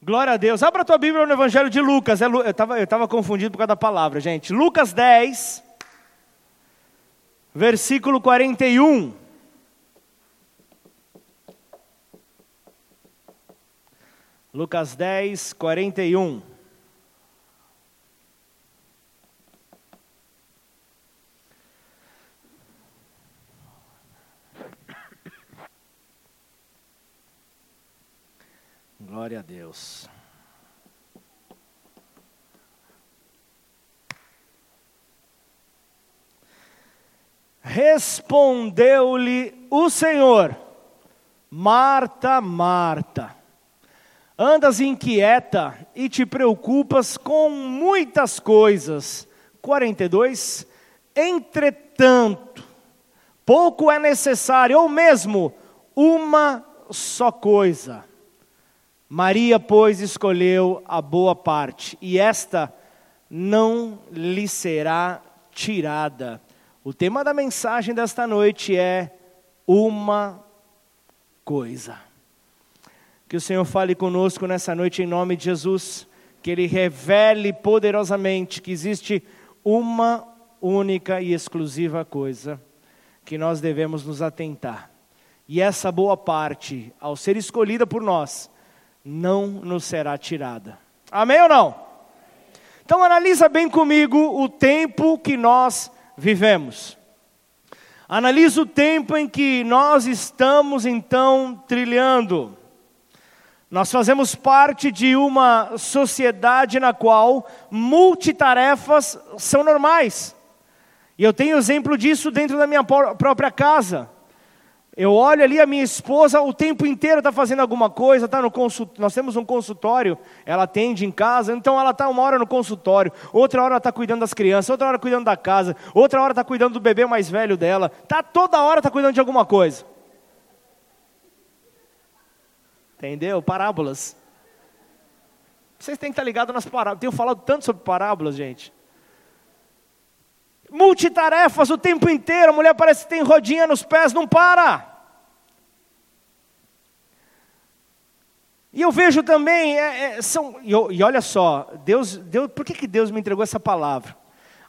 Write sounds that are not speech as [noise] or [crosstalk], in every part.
Glória a Deus. Abra a tua Bíblia no Evangelho de Lucas. É eu estava confundido por causa da palavra, gente. Lucas 10, versículo 41. Lucas 10, 41. Glória a Deus. Respondeu-lhe o Senhor: Marta, Marta, andas inquieta e te preocupas com muitas coisas. 42. Entretanto, pouco é necessário, ou mesmo uma só coisa. Maria, pois, escolheu a boa parte, e esta não lhe será tirada. O tema da mensagem desta noite é uma coisa. Que o Senhor fale conosco nessa noite em nome de Jesus, que Ele revele poderosamente que existe uma única e exclusiva coisa que nós devemos nos atentar. E essa boa parte, ao ser escolhida por nós, não nos será tirada. Amém ou não? Então analisa bem comigo o tempo que nós vivemos. Analisa o tempo em que nós estamos então trilhando. Nós fazemos parte de uma sociedade na qual multitarefas são normais. E eu tenho exemplo disso dentro da minha própria casa. Eu olho ali a minha esposa o tempo inteiro está fazendo alguma coisa, está no consultório. Nós temos um consultório, ela atende em casa, então ela está uma hora no consultório, outra hora está cuidando das crianças, outra hora cuidando da casa, outra hora está cuidando do bebê mais velho dela. Tá toda hora está cuidando de alguma coisa. Entendeu? Parábolas. Vocês têm que estar ligados nas parábolas. Tenho falado tanto sobre parábolas, gente multitarefas o tempo inteiro, a mulher parece que tem rodinha nos pés, não para. E eu vejo também, é, é, são, e, e, olha só, Deus, Deus, por que, que Deus me entregou essa palavra?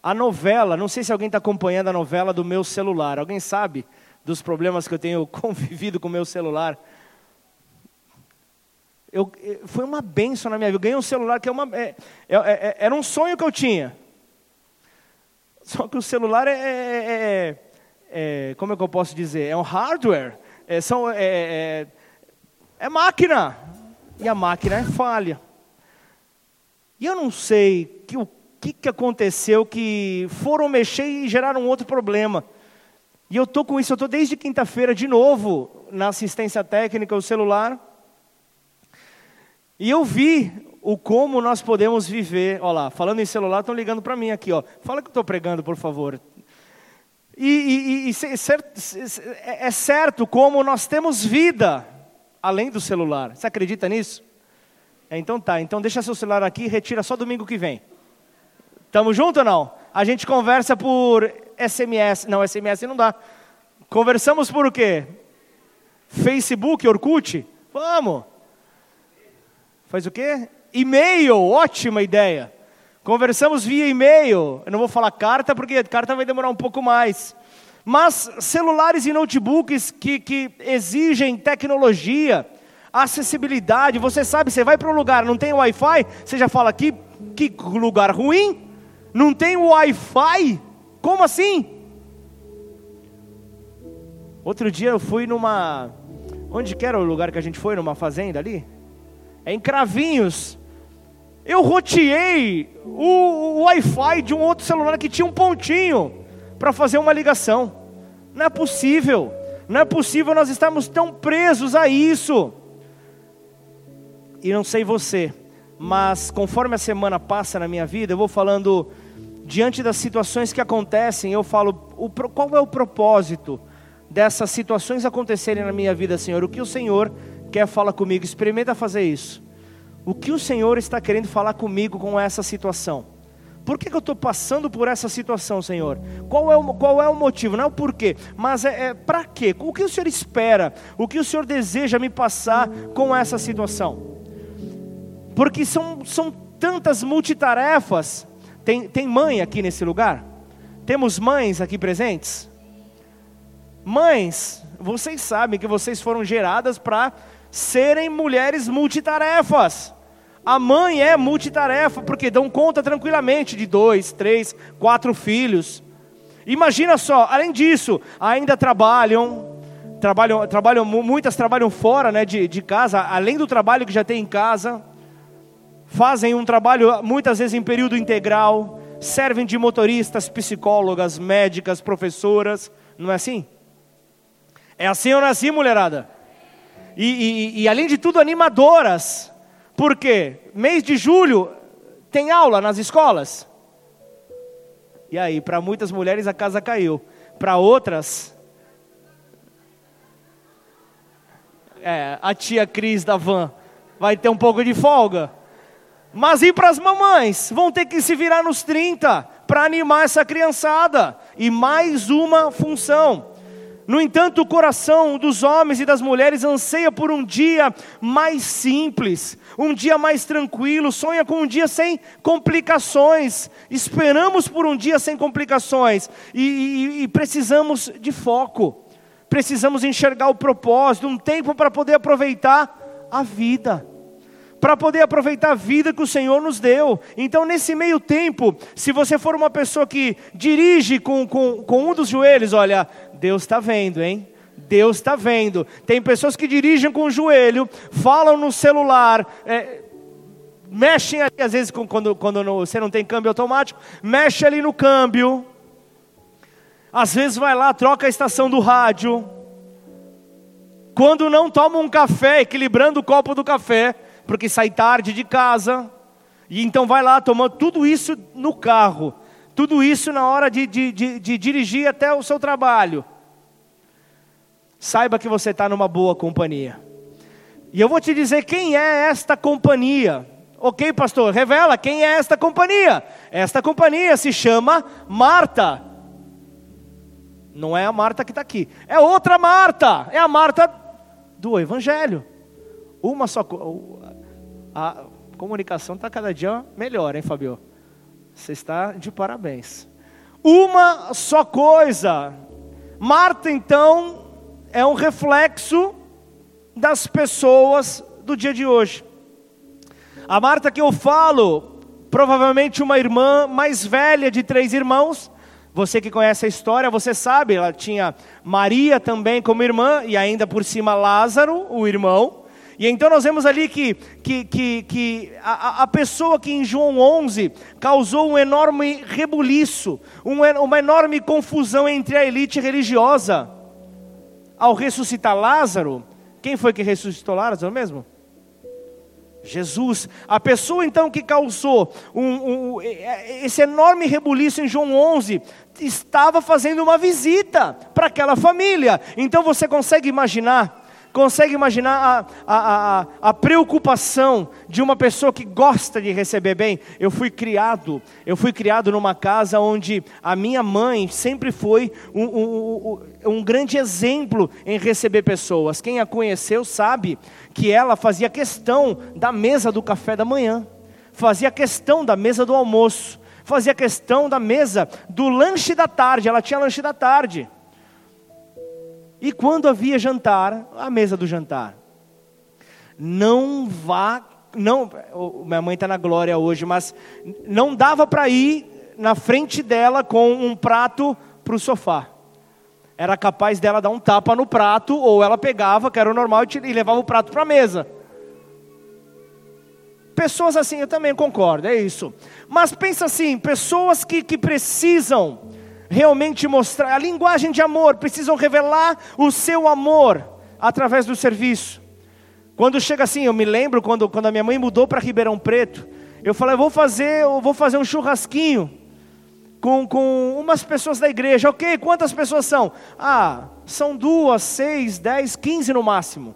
A novela, não sei se alguém está acompanhando a novela do meu celular, alguém sabe dos problemas que eu tenho convivido com o meu celular? Eu, foi uma benção na minha vida, eu ganhei um celular que é uma, é, é, é era um sonho que eu tinha. Só que o celular é, é, é, é como é que eu posso dizer? É um hardware, é, são, é, é, é máquina, e a máquina é falha. E eu não sei que, o que, que aconteceu que foram mexer e geraram outro problema. E eu estou com isso, eu estou desde quinta-feira de novo na assistência técnica, o celular. E eu vi o como nós podemos viver. Olha lá, falando em celular, estão ligando para mim aqui, ó. Fala que eu estou pregando, por favor. E, e, e é, é certo como nós temos vida além do celular. Você acredita nisso? É, então tá, então deixa seu celular aqui e retira só domingo que vem. Tamo junto ou não? A gente conversa por SMS. Não, SMS não dá. Conversamos por o quê? Facebook, Orkut? Vamos. Faz o quê? E-mail, ótima ideia. Conversamos via e-mail. Eu não vou falar carta, porque carta vai demorar um pouco mais. Mas celulares e notebooks que, que exigem tecnologia, acessibilidade. Você sabe, você vai para um lugar, não tem Wi-Fi, você já fala que, que lugar ruim? Não tem Wi-Fi? Como assim? Outro dia eu fui numa. Onde que era o lugar que a gente foi? Numa fazenda ali? É em Cravinhos. Eu roteei o, o Wi-Fi de um outro celular que tinha um pontinho para fazer uma ligação. Não é possível. Não é possível nós estarmos tão presos a isso. E não sei você, mas conforme a semana passa na minha vida, eu vou falando diante das situações que acontecem, eu falo, o, qual é o propósito dessas situações acontecerem na minha vida, Senhor? O que o Senhor quer falar comigo? Experimenta fazer isso. O que o Senhor está querendo falar comigo com essa situação? Por que, que eu estou passando por essa situação, Senhor? Qual é o, qual é o motivo? Não é o porquê, mas é, é para quê? O que o Senhor espera? O que o Senhor deseja me passar com essa situação? porque são, são tantas multitarefas. Tem, tem mãe aqui nesse lugar? Temos mães aqui presentes? Mães, vocês sabem que vocês foram geradas para serem mulheres multitarefas. A mãe é multitarefa porque dão conta tranquilamente de dois, três, quatro filhos. Imagina só, além disso, ainda trabalham, trabalham, trabalham muitas trabalham fora né, de, de casa, além do trabalho que já tem em casa, fazem um trabalho muitas vezes em período integral, servem de motoristas, psicólogas, médicas, professoras, não é assim? É assim ou não é assim, mulherada? E, e, e além de tudo, animadoras. Por quê? Mês de julho tem aula nas escolas. E aí, para muitas mulheres a casa caiu. Para outras, é, a tia Cris da van vai ter um pouco de folga. Mas e para as mamães? Vão ter que se virar nos 30 para animar essa criançada. E mais uma função. No entanto, o coração dos homens e das mulheres anseia por um dia mais simples, um dia mais tranquilo, sonha com um dia sem complicações. Esperamos por um dia sem complicações e, e, e precisamos de foco, precisamos enxergar o propósito, um tempo para poder aproveitar a vida para poder aproveitar a vida que o Senhor nos deu. Então, nesse meio tempo, se você for uma pessoa que dirige com, com, com um dos joelhos, olha, Deus está vendo, hein? Deus está vendo. Tem pessoas que dirigem com o joelho, falam no celular, é, mexem ali, às vezes, quando, quando você não tem câmbio automático, mexe ali no câmbio. Às vezes vai lá, troca a estação do rádio. Quando não toma um café, equilibrando o copo do café, porque sai tarde de casa, e então vai lá tomando tudo isso no carro, tudo isso na hora de, de, de, de dirigir até o seu trabalho. Saiba que você está numa boa companhia. E eu vou te dizer quem é esta companhia. Ok, pastor? Revela quem é esta companhia. Esta companhia se chama Marta. Não é a Marta que está aqui. É outra Marta. É a Marta do Evangelho. Uma só a comunicação está cada dia melhor, hein, Fabio? Você está de parabéns. Uma só coisa. Marta, então, é um reflexo das pessoas do dia de hoje. A Marta que eu falo, provavelmente uma irmã mais velha de três irmãos. Você que conhece a história, você sabe, ela tinha Maria também como irmã e ainda por cima Lázaro, o irmão. E então nós vemos ali que, que, que, que a, a, pessoa que em João 11 causou um enorme rebuliço, um, uma enorme confusão entre a elite religiosa, ao ressuscitar Lázaro, quem foi que ressuscitou Lázaro mesmo? Jesus, a pessoa então que causou um, um, esse enorme rebuliço em João 11, estava fazendo uma visita para aquela família. Então você consegue imaginar Consegue imaginar a, a, a, a, preocupação de uma pessoa que gosta de receber bem? Eu fui criado, eu fui criado numa casa onde a minha mãe sempre foi um, um, um, um grande exemplo em receber pessoas. Quem a conheceu sabe que ela fazia questão da mesa do café da manhã, fazia questão da mesa do almoço, fazia questão da mesa do lanche da tarde. Ela tinha lanche da tarde. E quando havia jantar, a mesa do jantar. Não vá, não, minha mãe está na glória hoje, mas não dava para ir na frente dela com um prato para o sofá. Era capaz dela dar um tapa no prato, ou ela pegava, que era o normal, e levava o prato para a mesa. Pessoas assim, eu também concordo, é isso. Mas pensa assim, pessoas que, que precisam realmente mostrar, a linguagem de amor, precisam revelar o seu amor através do serviço. Quando chega assim, eu me lembro quando, quando a minha mãe mudou para Ribeirão Preto, eu falei, eu vou fazer, eu vou fazer um churrasquinho com, com umas pessoas da igreja. Ok, quantas pessoas são? Ah, são duas, seis, dez, quinze no máximo.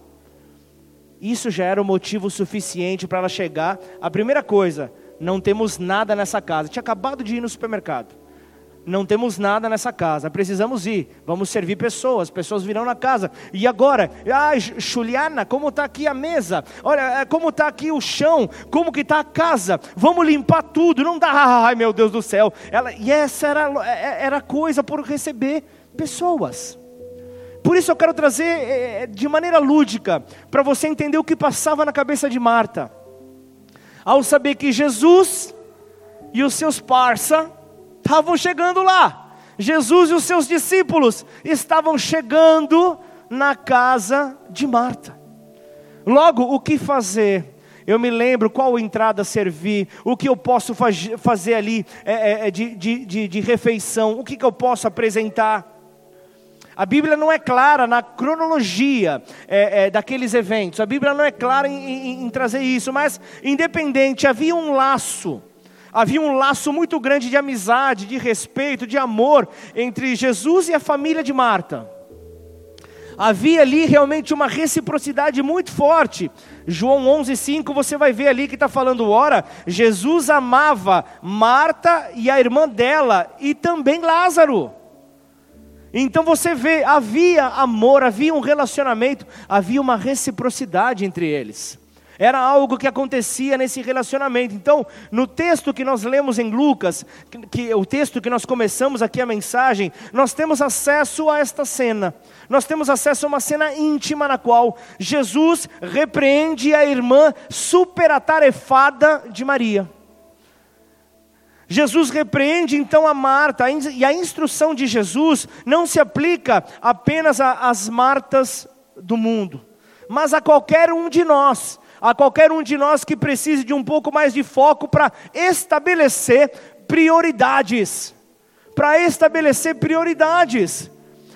Isso já era o motivo suficiente para ela chegar. A primeira coisa, não temos nada nessa casa. Tinha acabado de ir no supermercado não temos nada nessa casa, precisamos ir, vamos servir pessoas, pessoas virão na casa. E agora, ah, Juliana, como está aqui a mesa? Olha, é, como está aqui o chão? Como que está a casa? Vamos limpar tudo, não dá, [laughs] ai meu Deus do céu. Ela, e essa era, é, é, era coisa por receber pessoas. Por isso eu quero trazer de maneira lúdica, para você entender o que passava na cabeça de Marta. Ao saber que Jesus e os seus parça estavam chegando lá. Jesus e os seus discípulos estavam chegando na casa de Marta. Logo, o que fazer? Eu me lembro qual entrada servir, o que eu posso fazer ali é, é, é, de, de, de, de, refeição, o que, que eu posso apresentar. A Bíblia não é clara na cronologia é, é, daqueles eventos, a Bíblia não é clara em, em, em trazer isso, mas independente, havia um laço Havia um laço muito grande de amizade, de respeito, de amor entre Jesus e a família de Marta. Havia ali realmente uma reciprocidade muito forte. João 11,5 você vai ver ali que está falando, ora, Jesus amava Marta e a irmã dela e também Lázaro. Então você vê, havia amor, havia um relacionamento, havia uma reciprocidade entre eles. Era algo que acontecia nesse relacionamento. Então, no texto que nós lemos em Lucas, que, que, o texto que nós começamos aqui a mensagem, nós temos acesso a esta cena. Nós temos acesso a uma cena íntima na qual Jesus repreende a irmã superatarefada de Maria. Jesus repreende então a Marta, e a instrução de Jesus não se aplica apenas às Martas do mundo, mas a qualquer um de nós a qualquer um de nós que precise de um pouco mais de foco para estabelecer prioridades. Para estabelecer prioridades.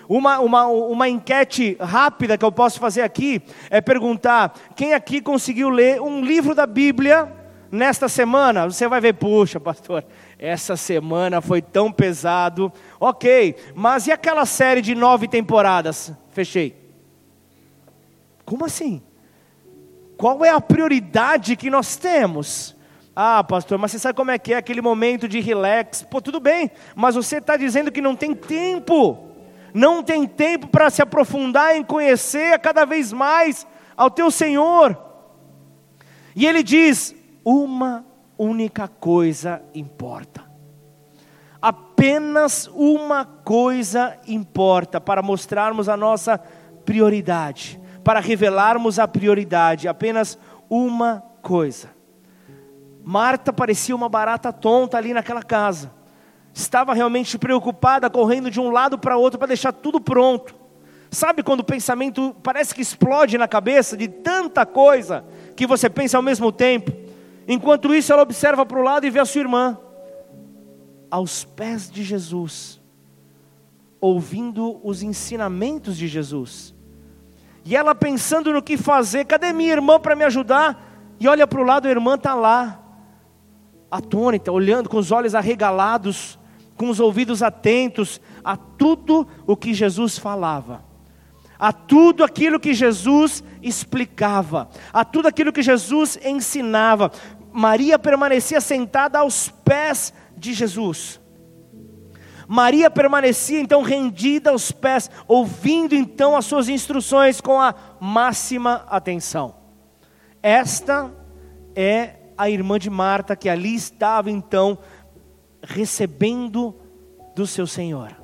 Uma, uma, uma enquete rápida que eu posso fazer aqui é perguntar: quem aqui conseguiu ler um livro da Bíblia nesta semana? Você vai ver, puxa, pastor, essa semana foi tão pesado. Ok, mas e aquela série de nove temporadas? Fechei. Como assim? Qual é a prioridade que nós temos? Ah, pastor, mas você sabe como é que é aquele momento de relax? Pô, tudo bem, mas você está dizendo que não tem tempo, não tem tempo para se aprofundar em conhecer cada vez mais ao teu Senhor. E ele diz: uma única coisa importa. Apenas uma coisa importa para mostrarmos a nossa prioridade para revelarmos a prioridade, apenas uma coisa. Marta parecia uma barata tonta ali naquela casa. Estava realmente preocupada, correndo de um lado para outro para deixar tudo pronto. Sabe quando o pensamento parece que explode na cabeça de tanta coisa que você pensa ao mesmo tempo? Enquanto isso, ela observa para o lado e vê a sua irmã aos pés de Jesus, ouvindo os ensinamentos de Jesus. E ela pensando no que fazer, cadê minha irmã para me ajudar? E olha para o lado, a irmã está lá, atônita, olhando com os olhos arregalados, com os ouvidos atentos a tudo o que Jesus falava, a tudo aquilo que Jesus explicava, a tudo aquilo que Jesus ensinava. Maria permanecia sentada aos pés de Jesus. Maria permanecia então rendida aos pés, ouvindo então as suas instruções com a máxima atenção. Esta é a irmã de Marta que ali estava então recebendo do seu Senhor.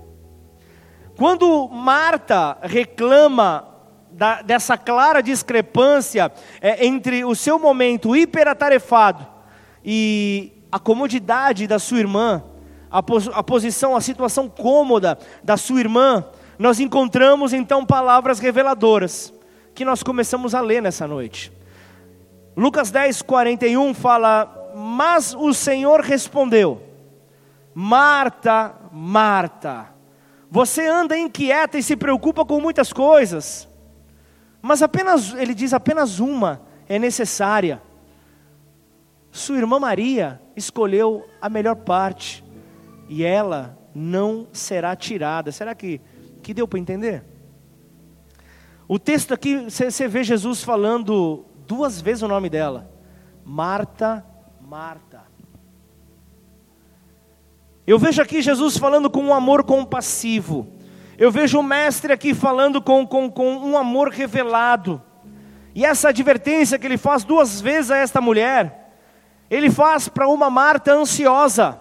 Quando Marta reclama da, dessa clara discrepância é, entre o seu momento hiperatarefado e a comodidade da sua irmã, a, pos, a posição, a situação cômoda da sua irmã, nós encontramos então palavras reveladoras que nós começamos a ler nessa noite. Lucas 10, 41 fala: Mas o Senhor respondeu, Marta, Marta, você anda inquieta e se preocupa com muitas coisas, mas apenas, ele diz, apenas uma é necessária. Sua irmã Maria escolheu a melhor parte, e ela não será tirada. Será que, que deu para entender? O texto aqui, você vê Jesus falando duas vezes o nome dela: Marta, Marta. Eu vejo aqui Jesus falando com um amor compassivo. Eu vejo o mestre aqui falando com, com, com um amor revelado. E essa advertência que ele faz duas vezes a esta mulher, ele faz para uma Marta ansiosa,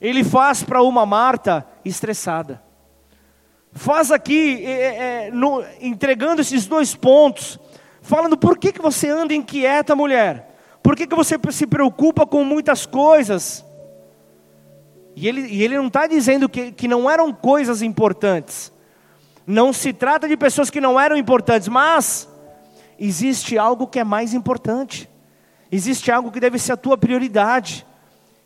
ele faz para uma Marta estressada. Faz aqui, é, é, no, entregando esses dois pontos, falando por que, que você anda inquieta, mulher? Por que, que você se preocupa com muitas coisas? E ele, e ele não está dizendo que, que não eram coisas importantes. Não se trata de pessoas que não eram importantes, mas existe algo que é mais importante. Existe algo que deve ser a tua prioridade.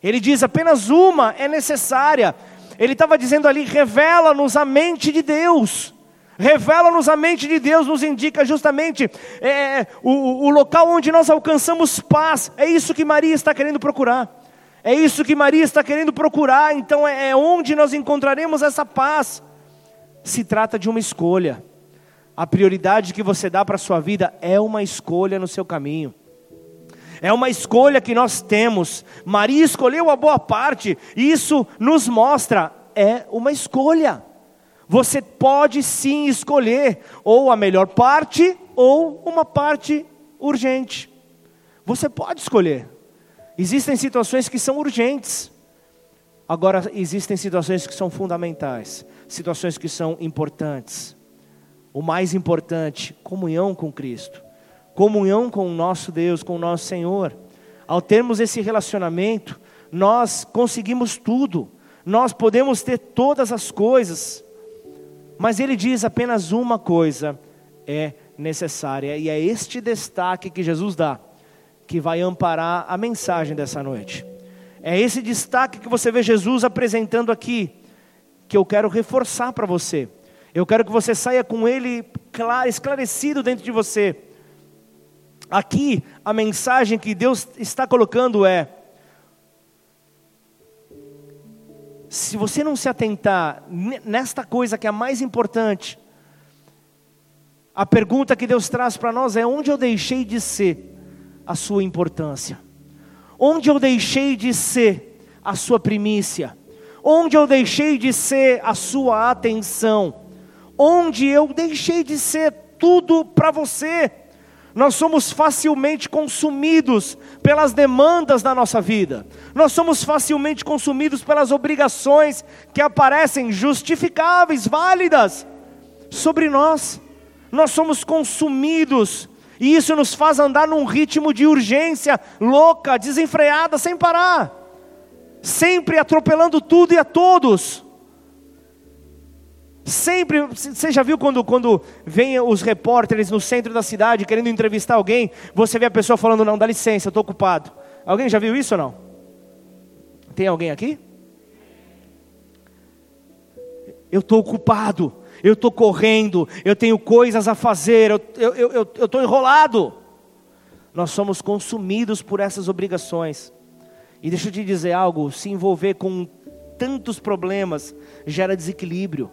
Ele diz apenas uma é necessária. Ele estava dizendo ali: revela-nos a mente de Deus. Revela-nos a mente de Deus, nos indica justamente é, o, o local onde nós alcançamos paz. É isso que Maria está querendo procurar. É isso que Maria está querendo procurar. Então é, é onde nós encontraremos essa paz. Se trata de uma escolha. A prioridade que você dá para a sua vida é uma escolha no seu caminho. É uma escolha que nós temos. Maria escolheu a boa parte, isso nos mostra é uma escolha. Você pode sim escolher ou a melhor parte ou uma parte urgente. Você pode escolher. Existem situações que são urgentes. Agora existem situações que são fundamentais, situações que são importantes. O mais importante, comunhão com Cristo, comunhão com o nosso Deus, com o nosso Senhor. Ao termos esse relacionamento, nós conseguimos tudo, nós podemos ter todas as coisas. Mas ele diz apenas uma coisa é necessária, e é este destaque que Jesus dá, que vai amparar a mensagem dessa noite. É esse destaque que você vê Jesus apresentando aqui, que eu quero reforçar para você. Eu quero que você saia com ele esclarecido dentro de você. Aqui, a mensagem que Deus está colocando é: se você não se atentar nesta coisa que é a mais importante, a pergunta que Deus traz para nós é: onde eu deixei de ser a sua importância? Onde eu deixei de ser a sua primícia? Onde eu deixei de ser a sua atenção? Onde eu deixei de ser tudo para você? Nós somos facilmente consumidos pelas demandas da nossa vida, nós somos facilmente consumidos pelas obrigações que aparecem justificáveis, válidas sobre nós, nós somos consumidos, e isso nos faz andar num ritmo de urgência louca, desenfreada, sem parar, sempre atropelando tudo e a todos. Sempre, você já viu quando, quando vem os repórteres no centro da cidade querendo entrevistar alguém, você vê a pessoa falando, não, dá licença, eu estou ocupado. Alguém já viu isso ou não? Tem alguém aqui? Eu estou ocupado, eu estou correndo, eu tenho coisas a fazer, eu estou enrolado. Nós somos consumidos por essas obrigações. E deixa eu te dizer algo: se envolver com tantos problemas gera desequilíbrio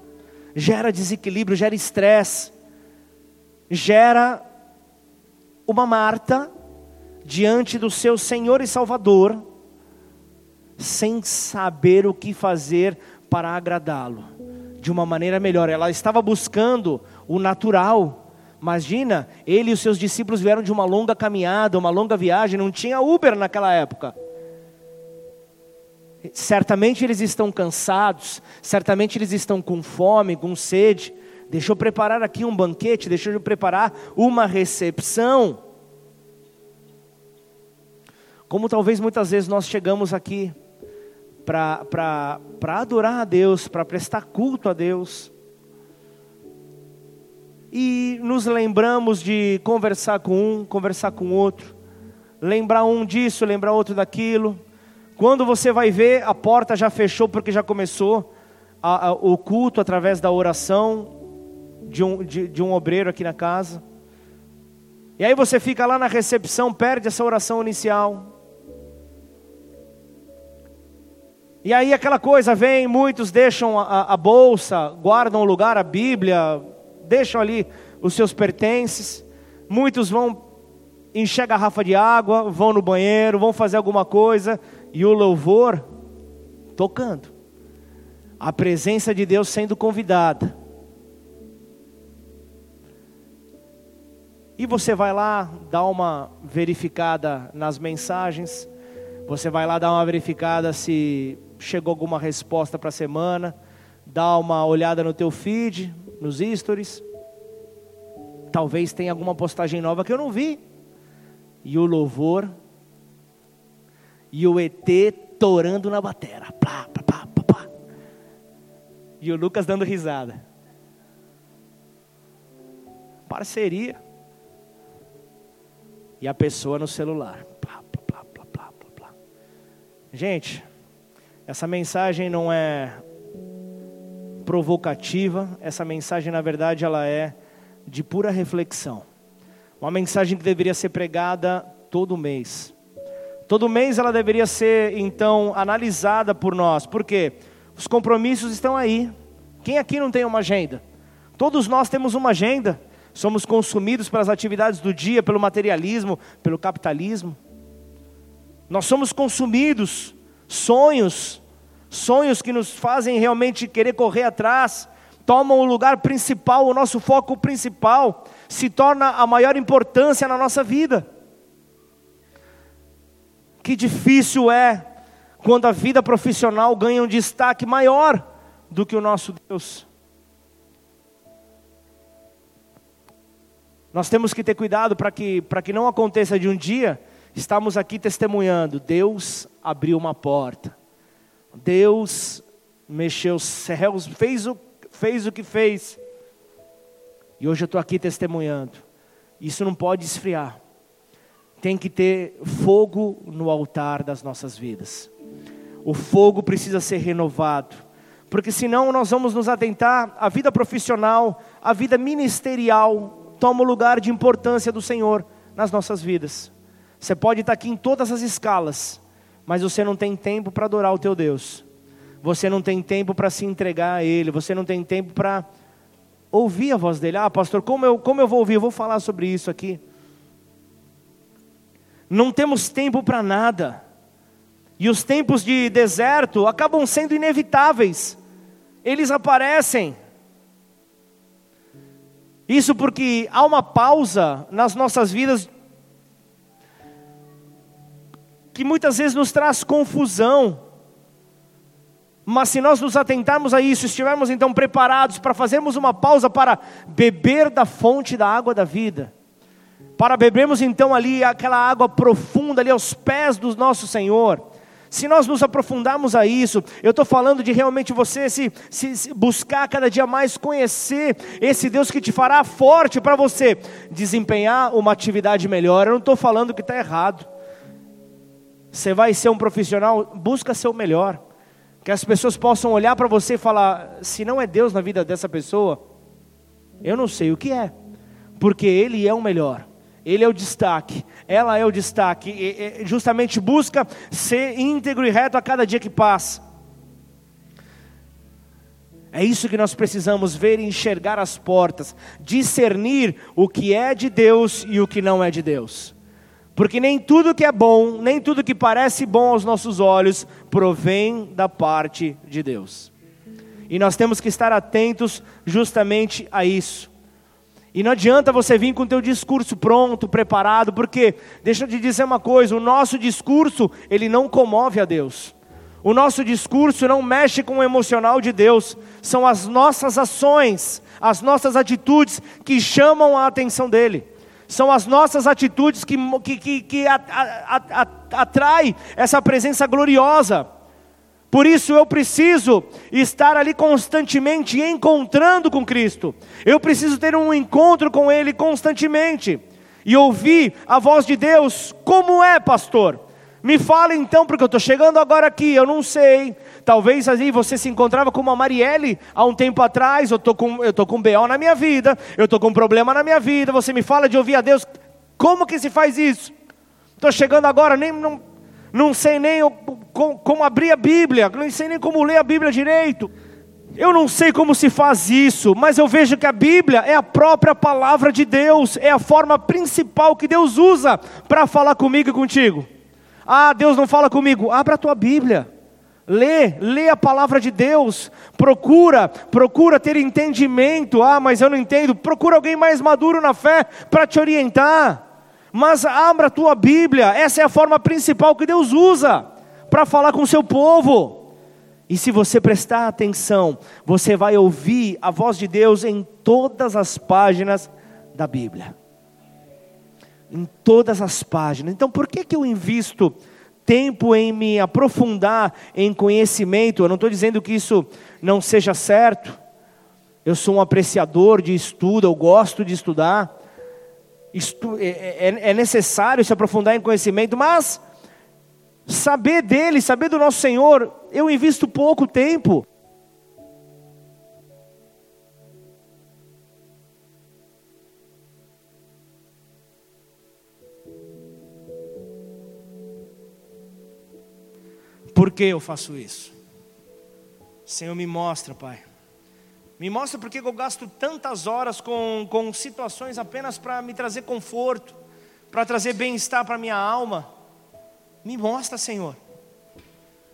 gera desequilíbrio, gera estresse, gera uma Marta diante do seu Senhor e Salvador, sem saber o que fazer para agradá-lo de uma maneira melhor. Ela estava buscando o natural. Imagina, ele e os seus discípulos vieram de uma longa caminhada, uma longa viagem, não tinha Uber naquela época. Certamente eles estão cansados, certamente eles estão com fome, com sede. Deixa eu preparar aqui um banquete, deixa eu preparar uma recepção. Como talvez muitas vezes nós chegamos aqui para adorar a Deus, para prestar culto a Deus, e nos lembramos de conversar com um, conversar com outro, lembrar um disso, lembrar outro daquilo quando você vai ver, a porta já fechou porque já começou a, a, o culto através da oração de um, de, de um obreiro aqui na casa. E aí você fica lá na recepção, perde essa oração inicial. E aí aquela coisa vem, muitos deixam a, a, bolsa, guardam o lugar, a Bíblia, deixam ali os seus pertences. Muitos vão encher a garrafa de água, vão no banheiro, vão fazer alguma coisa, e o louvor tocando. a presença de Deus sendo convidada. E você vai lá dar uma verificada nas mensagens, você vai lá dar uma verificada se chegou alguma resposta para a semana, dá uma olhada no teu feed, nos stories. Talvez tenha alguma postagem nova que eu não vi. E o louvor e o ET torando na batera. Plá, plá, plá, plá, plá. E o Lucas dando risada. Parceria. E a pessoa no celular. Plá, plá, plá, plá, plá, plá. Gente, essa mensagem não é provocativa, essa mensagem na verdade ela é de pura reflexão. Uma mensagem que deveria ser pregada todo mês. Todo mês ela deveria ser então analisada por nós, porque os compromissos estão aí. Quem aqui não tem uma agenda? Todos nós temos uma agenda. Somos consumidos pelas atividades do dia, pelo materialismo, pelo capitalismo. Nós somos consumidos, sonhos, sonhos que nos fazem realmente querer correr atrás, tomam o lugar principal, o nosso foco principal, se torna a maior importância na nossa vida. Que difícil é quando a vida profissional ganha um destaque maior do que o nosso Deus. Nós temos que ter cuidado para que, que não aconteça de um dia, estamos aqui testemunhando, Deus abriu uma porta, Deus mexeu os céus, fez o, fez o que fez, e hoje eu estou aqui testemunhando, isso não pode esfriar, tem que ter fogo no altar das nossas vidas, o fogo precisa ser renovado, porque senão nós vamos nos atentar à vida profissional, à vida ministerial, toma o lugar de importância do Senhor nas nossas vidas. Você pode estar aqui em todas as escalas, mas você não tem tempo para adorar o teu Deus. Você não tem tempo para se entregar a Ele. Você não tem tempo para ouvir a voz dele. Ah, pastor, como eu, como eu vou ouvir? Eu vou falar sobre isso aqui. Não temos tempo para nada. E os tempos de deserto acabam sendo inevitáveis. Eles aparecem. Isso porque há uma pausa nas nossas vidas que muitas vezes nos traz confusão. Mas se nós nos atentarmos a isso, estivermos então preparados para fazermos uma pausa para beber da fonte da água da vida, para bebermos então ali aquela água profunda ali aos pés do nosso Senhor, se nós nos aprofundarmos a isso, eu estou falando de realmente você se, se, se, buscar cada dia mais conhecer esse Deus que te fará forte para você desempenhar uma atividade melhor. Eu não estou falando que está errado. Você vai ser um profissional, busca ser o melhor. Que as pessoas possam olhar para você e falar: se não é Deus na vida dessa pessoa, eu não sei o que é, porque Ele é o melhor. Ele é o destaque, ela é o destaque, e, e, justamente busca ser íntegro e reto a cada dia que passa. É isso que nós precisamos ver e enxergar as portas, discernir o que é de Deus e o que não é de Deus. Porque nem tudo que é bom, nem tudo que parece bom aos nossos olhos, provém da parte de Deus. E nós temos que estar atentos justamente a isso. E não adianta você vir com o teu discurso pronto, preparado, porque deixa eu te dizer uma coisa, o nosso discurso, ele não comove a Deus. O nosso discurso não mexe com o emocional de Deus, são as nossas ações, as nossas atitudes que chamam a atenção dele. São as nossas atitudes que, que, que, que atrai essa presença gloriosa. Por isso eu preciso estar ali constantemente encontrando com Cristo. Eu preciso ter um encontro com Ele constantemente e ouvir a voz de Deus. Como é, pastor? Me fala então, porque eu estou chegando agora aqui, eu não sei. Talvez aí você se encontrava com uma Marielle há um tempo atrás. Eu estou com, eu tô com BO na minha vida, eu estou com um problema na minha vida. Você me fala de ouvir a Deus. Como que se faz isso? Estou chegando agora, nem não, não sei nem como abrir a Bíblia, não sei nem como ler a Bíblia direito. Eu não sei como se faz isso, mas eu vejo que a Bíblia é a própria palavra de Deus, é a forma principal que Deus usa para falar comigo e contigo. Ah, Deus não fala comigo, abra a tua Bíblia. Lê, lê a palavra de Deus, procura, procura ter entendimento. Ah, mas eu não entendo. Procura alguém mais maduro na fé para te orientar. Mas abra a tua Bíblia, essa é a forma principal que Deus usa para falar com o seu povo. E se você prestar atenção, você vai ouvir a voz de Deus em todas as páginas da Bíblia. Em todas as páginas. Então, por que, que eu invisto tempo em me aprofundar em conhecimento? Eu não estou dizendo que isso não seja certo. Eu sou um apreciador de estudo, eu gosto de estudar. É, é, é necessário se aprofundar em conhecimento, mas saber dele, saber do nosso Senhor, eu invisto pouco tempo. Por que eu faço isso? Senhor, me mostra, Pai. Me mostra porque eu gasto tantas horas com, com situações apenas para me trazer conforto, para trazer bem-estar para minha alma. Me mostra, Senhor.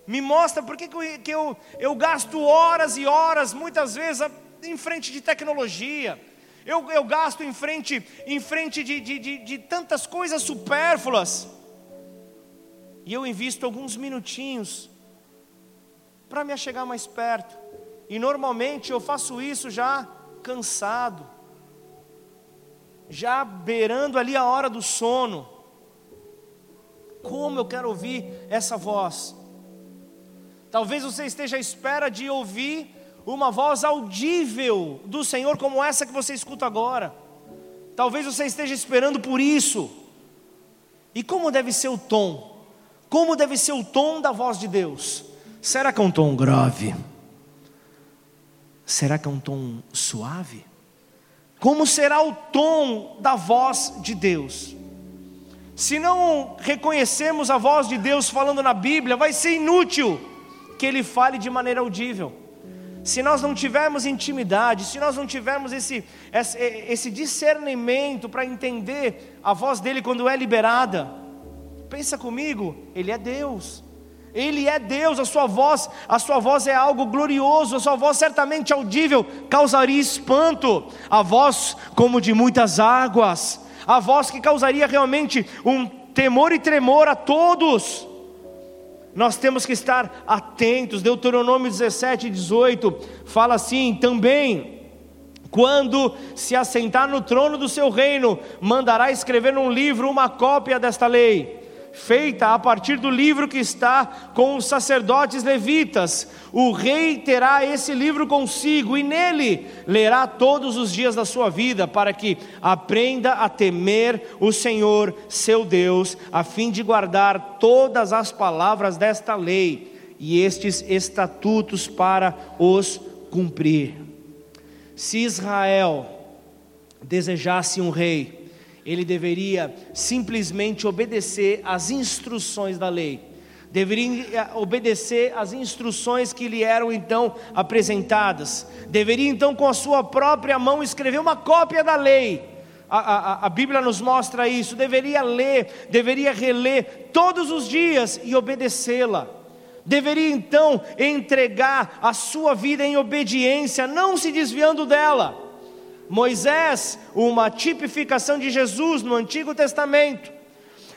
Me mostra porque que eu, que eu, eu gasto horas e horas, muitas vezes, em frente de tecnologia. Eu, eu gasto em frente, em frente de, de, de, de tantas coisas supérfluas e eu invisto alguns minutinhos para me chegar mais perto. E normalmente eu faço isso já cansado, já beirando ali a hora do sono. Como eu quero ouvir essa voz? Talvez você esteja à espera de ouvir uma voz audível do Senhor, como essa que você escuta agora. Talvez você esteja esperando por isso. E como deve ser o tom? Como deve ser o tom da voz de Deus? Será que é um tom grave? Será que é um tom suave? Como será o tom da voz de Deus? Se não reconhecemos a voz de Deus falando na Bíblia, vai ser inútil que ele fale de maneira audível. Se nós não tivermos intimidade, se nós não tivermos esse, esse, esse discernimento para entender a voz dele quando é liberada, Pensa comigo, ele é Deus. Ele é Deus, a sua voz, a sua voz é algo glorioso, a sua voz certamente audível causaria espanto, a voz como de muitas águas, a voz que causaria realmente um temor e tremor a todos. Nós temos que estar atentos. Deuteronômio 17, 18 fala assim: também quando se assentar no trono do seu reino, mandará escrever num livro uma cópia desta lei feita a partir do livro que está com os sacerdotes levitas. O rei terá esse livro consigo e nele lerá todos os dias da sua vida, para que aprenda a temer o Senhor, seu Deus, a fim de guardar todas as palavras desta lei e estes estatutos para os cumprir. Se Israel desejasse um rei, ele deveria simplesmente obedecer às instruções da lei, deveria eh, obedecer às instruções que lhe eram então apresentadas, deveria então com a sua própria mão escrever uma cópia da lei. A, a, a Bíblia nos mostra isso, deveria ler, deveria reler todos os dias e obedecê-la deveria então entregar a sua vida em obediência, não se desviando dela. Moisés, uma tipificação de Jesus no Antigo Testamento.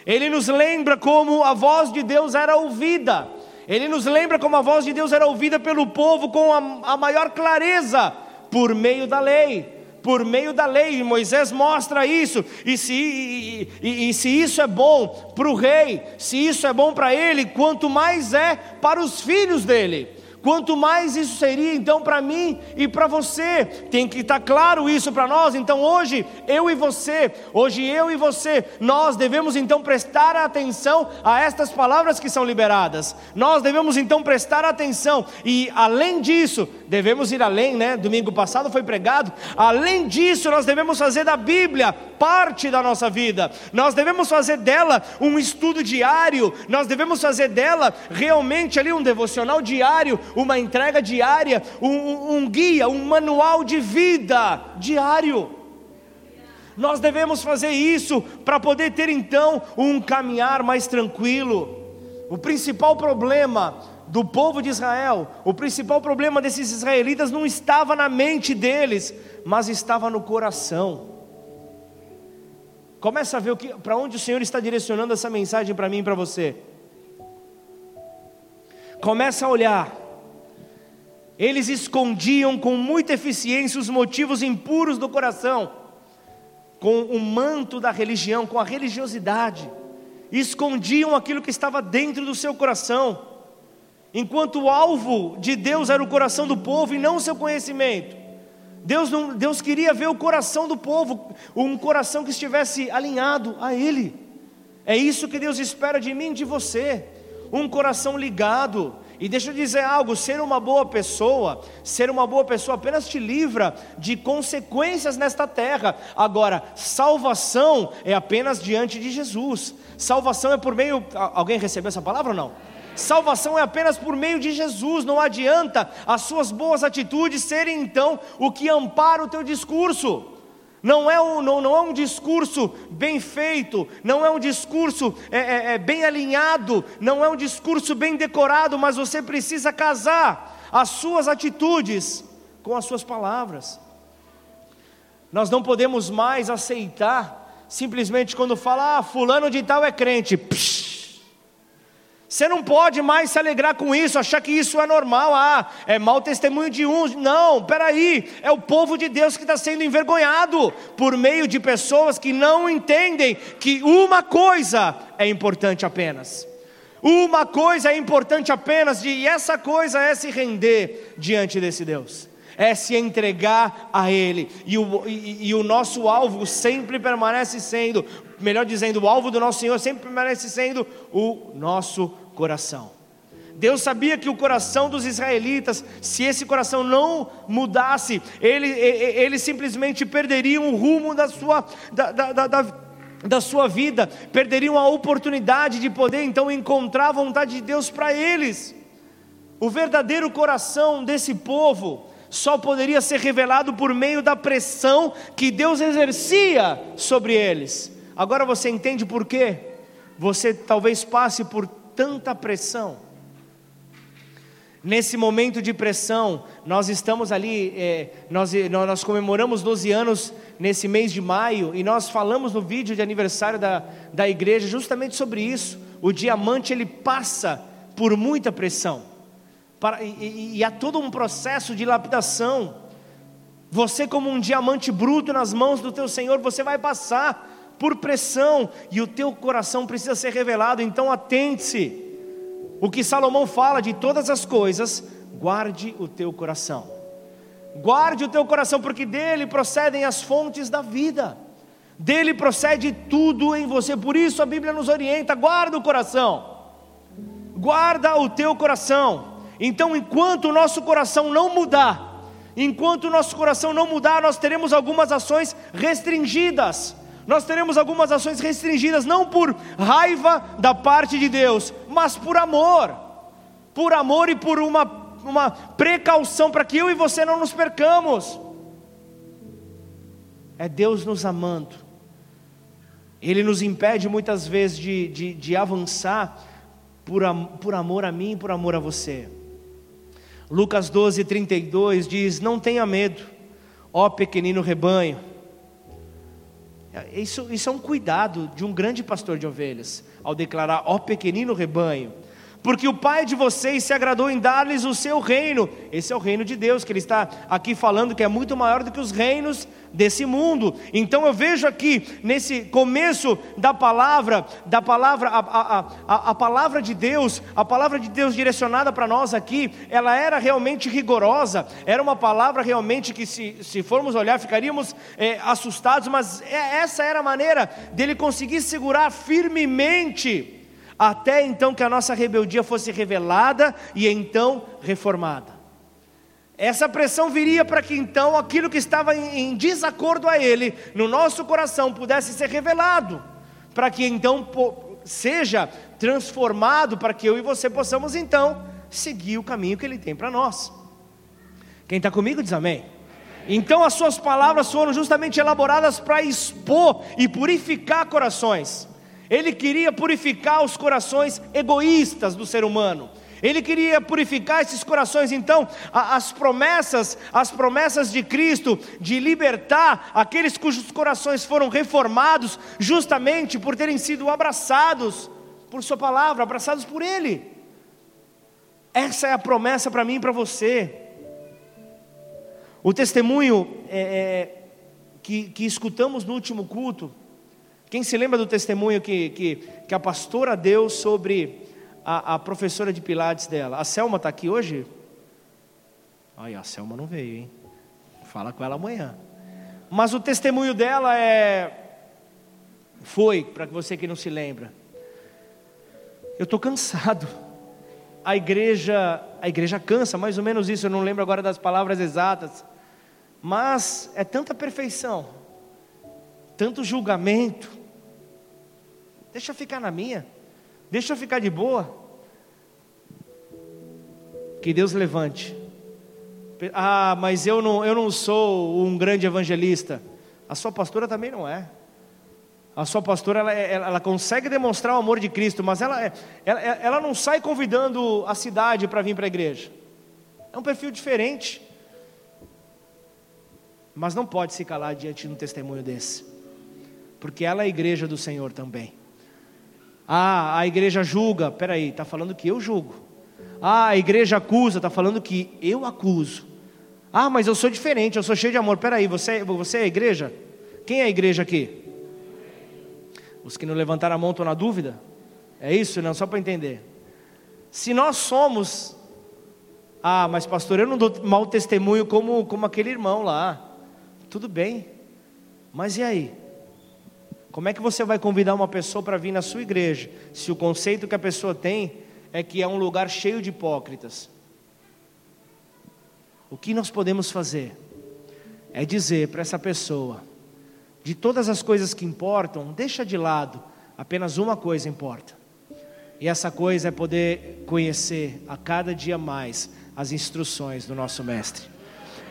Ele nos lembra como a voz de Deus era ouvida. Ele nos lembra como a voz de Deus era ouvida pelo povo com a, a maior clareza por meio da lei. Por meio da lei, Moisés mostra isso, e se, e, e, e se isso é bom para o rei, se isso é bom para ele, quanto mais é para os filhos dele. Quanto mais isso seria então para mim e para você, tem que estar tá claro isso para nós. Então hoje, eu e você, hoje eu e você, nós devemos então prestar atenção a estas palavras que são liberadas. Nós devemos então prestar atenção e além disso, devemos ir além, né? Domingo passado foi pregado. Além disso, nós devemos fazer da Bíblia parte da nossa vida. Nós devemos fazer dela um estudo diário, nós devemos fazer dela realmente ali um devocional diário, uma entrega diária, um, um guia, um manual de vida diário. Nós devemos fazer isso para poder ter então um caminhar mais tranquilo. O principal problema do povo de Israel, o principal problema desses israelitas não estava na mente deles, mas estava no coração. Começa a ver para onde o Senhor está direcionando essa mensagem para mim e para você. Começa a olhar. Eles escondiam com muita eficiência os motivos impuros do coração, com o manto da religião, com a religiosidade. Escondiam aquilo que estava dentro do seu coração, enquanto o alvo de Deus era o coração do povo e não o seu conhecimento. Deus, não, Deus queria ver o coração do povo, um coração que estivesse alinhado a Ele. É isso que Deus espera de mim e de você um coração ligado. E deixa eu dizer algo: ser uma boa pessoa, ser uma boa pessoa apenas te livra de consequências nesta terra. Agora, salvação é apenas diante de Jesus. Salvação é por meio. Alguém recebeu essa palavra ou não? Salvação é apenas por meio de Jesus, não adianta as suas boas atitudes serem então o que ampara o teu discurso. Não é, um, não, não é um discurso bem feito, não é um discurso é, é, é bem alinhado, não é um discurso bem decorado, mas você precisa casar as suas atitudes com as suas palavras. Nós não podemos mais aceitar simplesmente quando fala, ah, fulano de tal é crente. Psh, você não pode mais se alegrar com isso, achar que isso é normal, ah, é mau testemunho de uns. Não, peraí, é o povo de Deus que está sendo envergonhado por meio de pessoas que não entendem que uma coisa é importante apenas. Uma coisa é importante apenas, e essa coisa é se render diante desse Deus é se entregar a Ele, e o, e, e o nosso alvo sempre permanece sendo, melhor dizendo, o alvo do nosso Senhor sempre permanece sendo o nosso coração. Deus sabia que o coração dos israelitas, se esse coração não mudasse, ele, eles simplesmente perderiam o rumo da sua, da, da, da, da sua vida, perderiam a oportunidade de poder então encontrar a vontade de Deus para eles. O verdadeiro coração desse povo só poderia ser revelado por meio da pressão que Deus exercia sobre eles. Agora você entende por quê? Você talvez passe por tanta pressão. Nesse momento de pressão, nós estamos ali, é, nós, nós comemoramos 12 anos nesse mês de maio, e nós falamos no vídeo de aniversário da, da igreja justamente sobre isso. O diamante ele passa por muita pressão, para, e, e, e há todo um processo de lapidação. Você, como um diamante bruto nas mãos do teu Senhor, você vai passar por pressão, e o teu coração precisa ser revelado, então atente-se. O que Salomão fala de todas as coisas, guarde o teu coração. Guarde o teu coração, porque dele procedem as fontes da vida. Dele procede tudo em você. Por isso a Bíblia nos orienta: guarda o coração. Guarda o teu coração. Então, enquanto o nosso coração não mudar, enquanto o nosso coração não mudar, nós teremos algumas ações restringidas nós teremos algumas ações restringidas, não por raiva da parte de Deus, mas por amor, por amor e por uma, uma precaução para que eu e você não nos percamos. É Deus nos amando, Ele nos impede muitas vezes de, de, de avançar por, por amor a mim e por amor a você. Lucas 12, 32 diz: Não tenha medo, ó pequenino rebanho isso, isso é um cuidado de um grande pastor de ovelhas, ao declarar: ó pequenino rebanho, porque o Pai de vocês se agradou em dar-lhes o seu reino. Esse é o reino de Deus, que Ele está aqui falando que é muito maior do que os reinos desse mundo. Então eu vejo aqui, nesse começo da palavra, da palavra, a, a, a, a palavra de Deus, a palavra de Deus direcionada para nós aqui, ela era realmente rigorosa, era uma palavra realmente que, se, se formos olhar, ficaríamos é, assustados, mas é, essa era a maneira dele conseguir segurar firmemente até então que a nossa rebeldia fosse revelada e então reformada. Essa pressão viria para que então aquilo que estava em desacordo a ele, no nosso coração, pudesse ser revelado, para que então seja transformado, para que eu e você possamos então seguir o caminho que ele tem para nós. Quem está comigo diz amém. Então as suas palavras foram justamente elaboradas para expor e purificar corações. Ele queria purificar os corações egoístas do ser humano. Ele queria purificar esses corações, então as promessas, as promessas de Cristo de libertar aqueles cujos corações foram reformados justamente por terem sido abraçados por sua palavra, abraçados por ele. Essa é a promessa para mim e para você. O testemunho é, é, que, que escutamos no último culto, quem se lembra do testemunho que, que, que a pastora deu sobre a, a professora de Pilates dela? A Selma está aqui hoje? Ai, a Selma não veio, hein? Fala com ela amanhã. Mas o testemunho dela é. Foi, para você que não se lembra. Eu estou cansado. A igreja, a igreja cansa, mais ou menos isso, eu não lembro agora das palavras exatas. Mas é tanta perfeição, tanto julgamento. Deixa eu ficar na minha. Deixa eu ficar de boa. Que Deus levante. Ah, mas eu não, eu não sou um grande evangelista. A sua pastora também não é. A sua pastora, ela, ela, ela consegue demonstrar o amor de Cristo, mas ela, ela, ela não sai convidando a cidade para vir para a igreja. É um perfil diferente. Mas não pode se calar diante de um testemunho desse. Porque ela é a igreja do Senhor também. Ah, a igreja julga. Peraí, está falando que eu julgo. Ah, a igreja acusa. Está falando que eu acuso. Ah, mas eu sou diferente, eu sou cheio de amor. Peraí, você, você é a igreja? Quem é a igreja aqui? Os que não levantaram a mão estão na dúvida? É isso, não? Só para entender. Se nós somos. Ah, mas pastor, eu não dou mau testemunho como, como aquele irmão lá. Tudo bem. Mas e aí? Como é que você vai convidar uma pessoa para vir na sua igreja, se o conceito que a pessoa tem é que é um lugar cheio de hipócritas? O que nós podemos fazer é dizer para essa pessoa: de todas as coisas que importam, deixa de lado, apenas uma coisa importa. E essa coisa é poder conhecer a cada dia mais as instruções do nosso Mestre.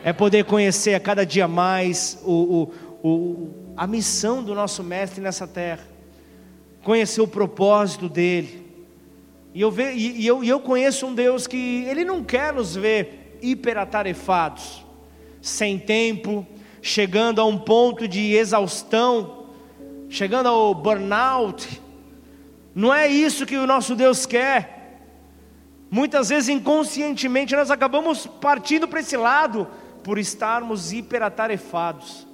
É poder conhecer a cada dia mais o, o, o a missão do nosso Mestre nessa terra, conhecer o propósito dele. E eu, ve, e, e eu, e eu conheço um Deus que Ele não quer nos ver hiperatarefados, sem tempo, chegando a um ponto de exaustão, chegando ao burnout. Não é isso que o nosso Deus quer. Muitas vezes inconscientemente nós acabamos partindo para esse lado por estarmos hiperatarefados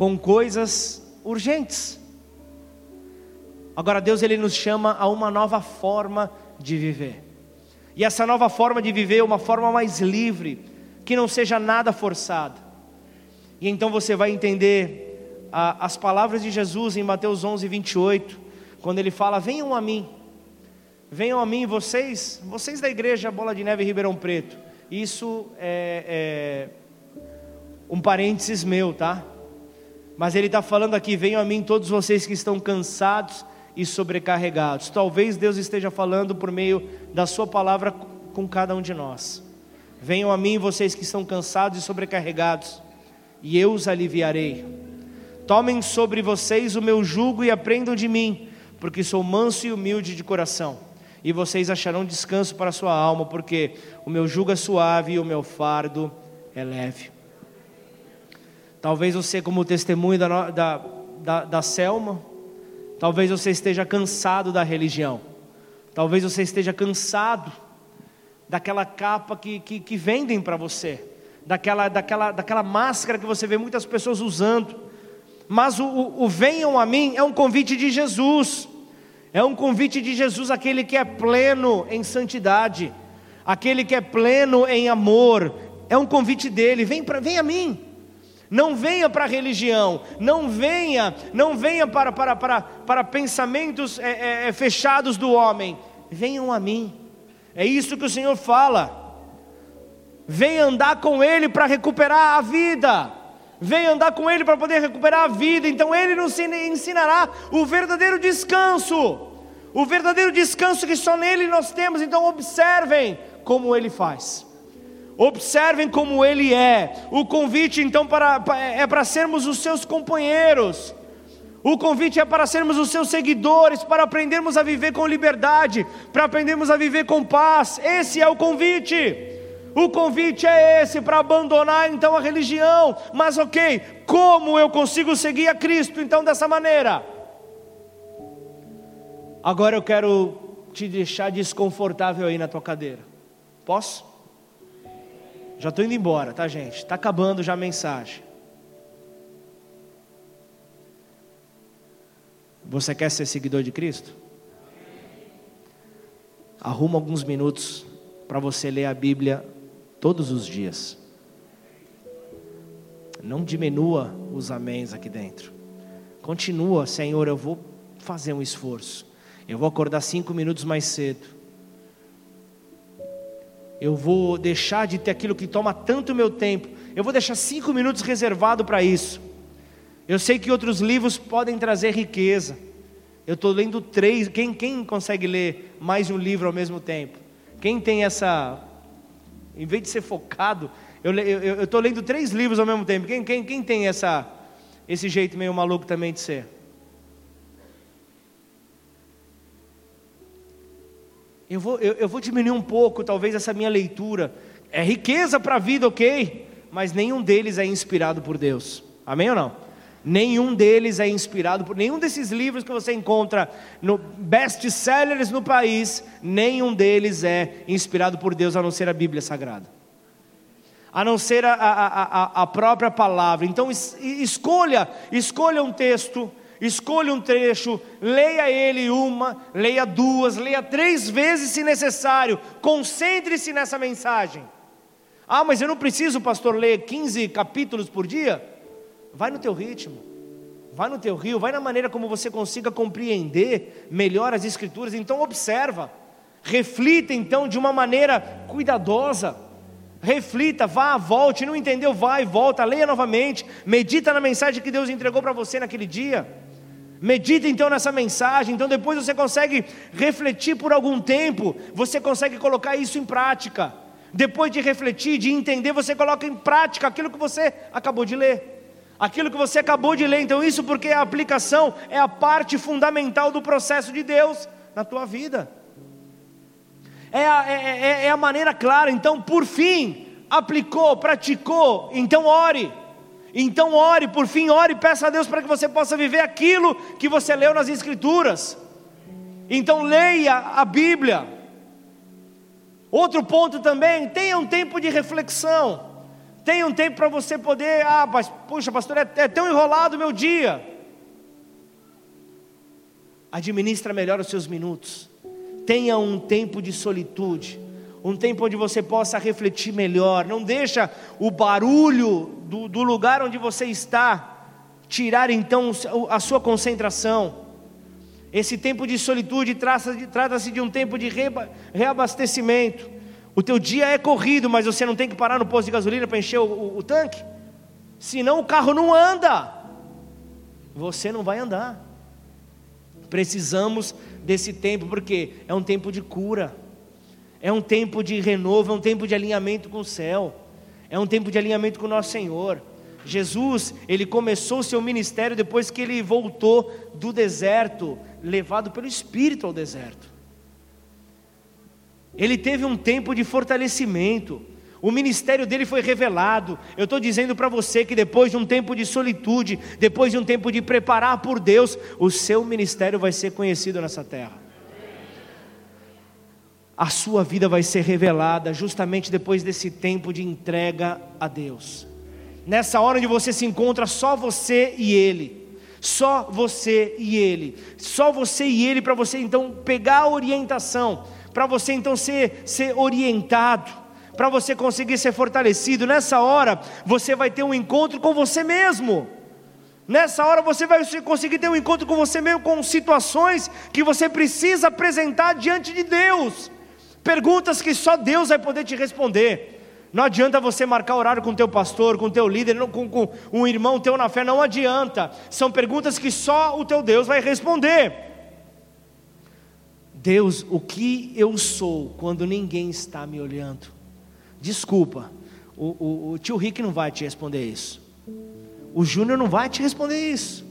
com coisas urgentes. Agora Deus ele nos chama a uma nova forma de viver. E essa nova forma de viver é uma forma mais livre, que não seja nada forçada. E então você vai entender a, as palavras de Jesus em Mateus 11, 28, quando ele fala: Venham a mim, venham a mim, vocês, vocês da igreja Bola de Neve Ribeirão Preto. Isso é, é um parênteses meu, tá? Mas ele está falando aqui: venham a mim todos vocês que estão cansados e sobrecarregados. Talvez Deus esteja falando por meio da Sua palavra com cada um de nós. Venham a mim vocês que estão cansados e sobrecarregados, e eu os aliviarei. Tomem sobre vocês o meu jugo e aprendam de mim, porque sou manso e humilde de coração, e vocês acharão descanso para a sua alma, porque o meu jugo é suave e o meu fardo é leve. Talvez você, como testemunho da, da, da, da Selma, talvez você esteja cansado da religião, talvez você esteja cansado daquela capa que, que, que vendem para você, daquela, daquela, daquela máscara que você vê muitas pessoas usando. Mas o, o, o venham a mim é um convite de Jesus, é um convite de Jesus, aquele que é pleno em santidade, aquele que é pleno em amor, é um convite dele, vem, pra, vem a mim. Não venha para a religião, não venha, não venha para, para, para, para pensamentos é, é, é, fechados do homem. Venham a mim. É isso que o Senhor fala. Venha andar com Ele para recuperar a vida. Venha andar com Ele para poder recuperar a vida. Então Ele nos ensinará o verdadeiro descanso. O verdadeiro descanso que só nele nós temos. Então observem como Ele faz. Observem como ele é. O convite então para, é para sermos os seus companheiros. O convite é para sermos os seus seguidores, para aprendermos a viver com liberdade, para aprendermos a viver com paz. Esse é o convite. O convite é esse para abandonar então a religião. Mas ok, como eu consigo seguir a Cristo então dessa maneira? Agora eu quero te deixar desconfortável aí na tua cadeira. Posso? Já estou indo embora, tá, gente? Está acabando já a mensagem. Você quer ser seguidor de Cristo? Arruma alguns minutos para você ler a Bíblia todos os dias. Não diminua os améns aqui dentro. Continua, Senhor, eu vou fazer um esforço. Eu vou acordar cinco minutos mais cedo. Eu vou deixar de ter aquilo que toma tanto meu tempo. Eu vou deixar cinco minutos reservado para isso. Eu sei que outros livros podem trazer riqueza. Eu estou lendo três. Quem, quem consegue ler mais de um livro ao mesmo tempo? Quem tem essa. Em vez de ser focado, eu estou lendo três livros ao mesmo tempo. Quem, quem, quem tem essa, esse jeito meio maluco também de ser? Eu vou, eu, eu vou diminuir um pouco, talvez, essa minha leitura. É riqueza para a vida, ok? Mas nenhum deles é inspirado por Deus. Amém ou não? Nenhum deles é inspirado por nenhum desses livros que você encontra no best-sellers no país, nenhum deles é inspirado por Deus a não ser a Bíblia Sagrada, a não ser a, a, a, a própria palavra. Então escolha, escolha um texto, escolha um trecho, leia ele uma, leia duas, leia três vezes se necessário, concentre-se nessa mensagem. Ah, mas eu não preciso, pastor, ler 15 capítulos por dia? Vai no teu ritmo, vai no teu rio, vai na maneira como você consiga compreender melhor as escrituras. Então observa, reflita então de uma maneira cuidadosa. Reflita, vá, volte, não entendeu, vai, volta, leia novamente, medita na mensagem que Deus entregou para você naquele dia. Medita então nessa mensagem, então depois você consegue refletir por algum tempo, você consegue colocar isso em prática. Depois de refletir, de entender, você coloca em prática aquilo que você acabou de ler aquilo que você acabou de ler. Então, isso porque a aplicação é a parte fundamental do processo de Deus na tua vida. É a, é, é, é a maneira clara. Então, por fim, aplicou, praticou, então ore. Então ore, por fim, ore, peça a Deus para que você possa viver aquilo que você leu nas Escrituras. Então leia a Bíblia. Outro ponto também, tenha um tempo de reflexão. Tenha um tempo para você poder, ah, mas, puxa, pastor, é, é tão enrolado o meu dia. Administra melhor os seus minutos. Tenha um tempo de solitude, um tempo onde você possa refletir melhor. Não deixa o barulho do, do lugar onde você está tirar então a sua concentração. Esse tempo de solitude trata-se de um tempo de reabastecimento. O teu dia é corrido, mas você não tem que parar no posto de gasolina para encher o, o, o tanque? Senão o carro não anda. Você não vai andar. Precisamos desse tempo, porque é um tempo de cura, é um tempo de renovo, é um tempo de alinhamento com o céu, é um tempo de alinhamento com o nosso Senhor. Jesus, ele começou o seu ministério depois que ele voltou do deserto, levado pelo Espírito ao deserto. Ele teve um tempo de fortalecimento. O ministério dele foi revelado. Eu estou dizendo para você que depois de um tempo de solitude, depois de um tempo de preparar por Deus, o seu ministério vai ser conhecido nessa terra. A sua vida vai ser revelada justamente depois desse tempo de entrega a Deus. Nessa hora onde você se encontra só você e Ele. Só você e Ele. Só você e Ele para você então pegar a orientação para você então ser, ser orientado, para você conseguir ser fortalecido. Nessa hora, você vai ter um encontro com você mesmo. Nessa hora você vai conseguir ter um encontro com você mesmo, com situações que você precisa apresentar diante de Deus. Perguntas que só Deus vai poder te responder. Não adianta você marcar horário com o teu pastor, com o teu líder, com, com um irmão teu na fé, não adianta. São perguntas que só o teu Deus vai responder. Deus, o que eu sou quando ninguém está me olhando? Desculpa, o, o, o tio Rick não vai te responder isso. O Júnior não vai te responder isso.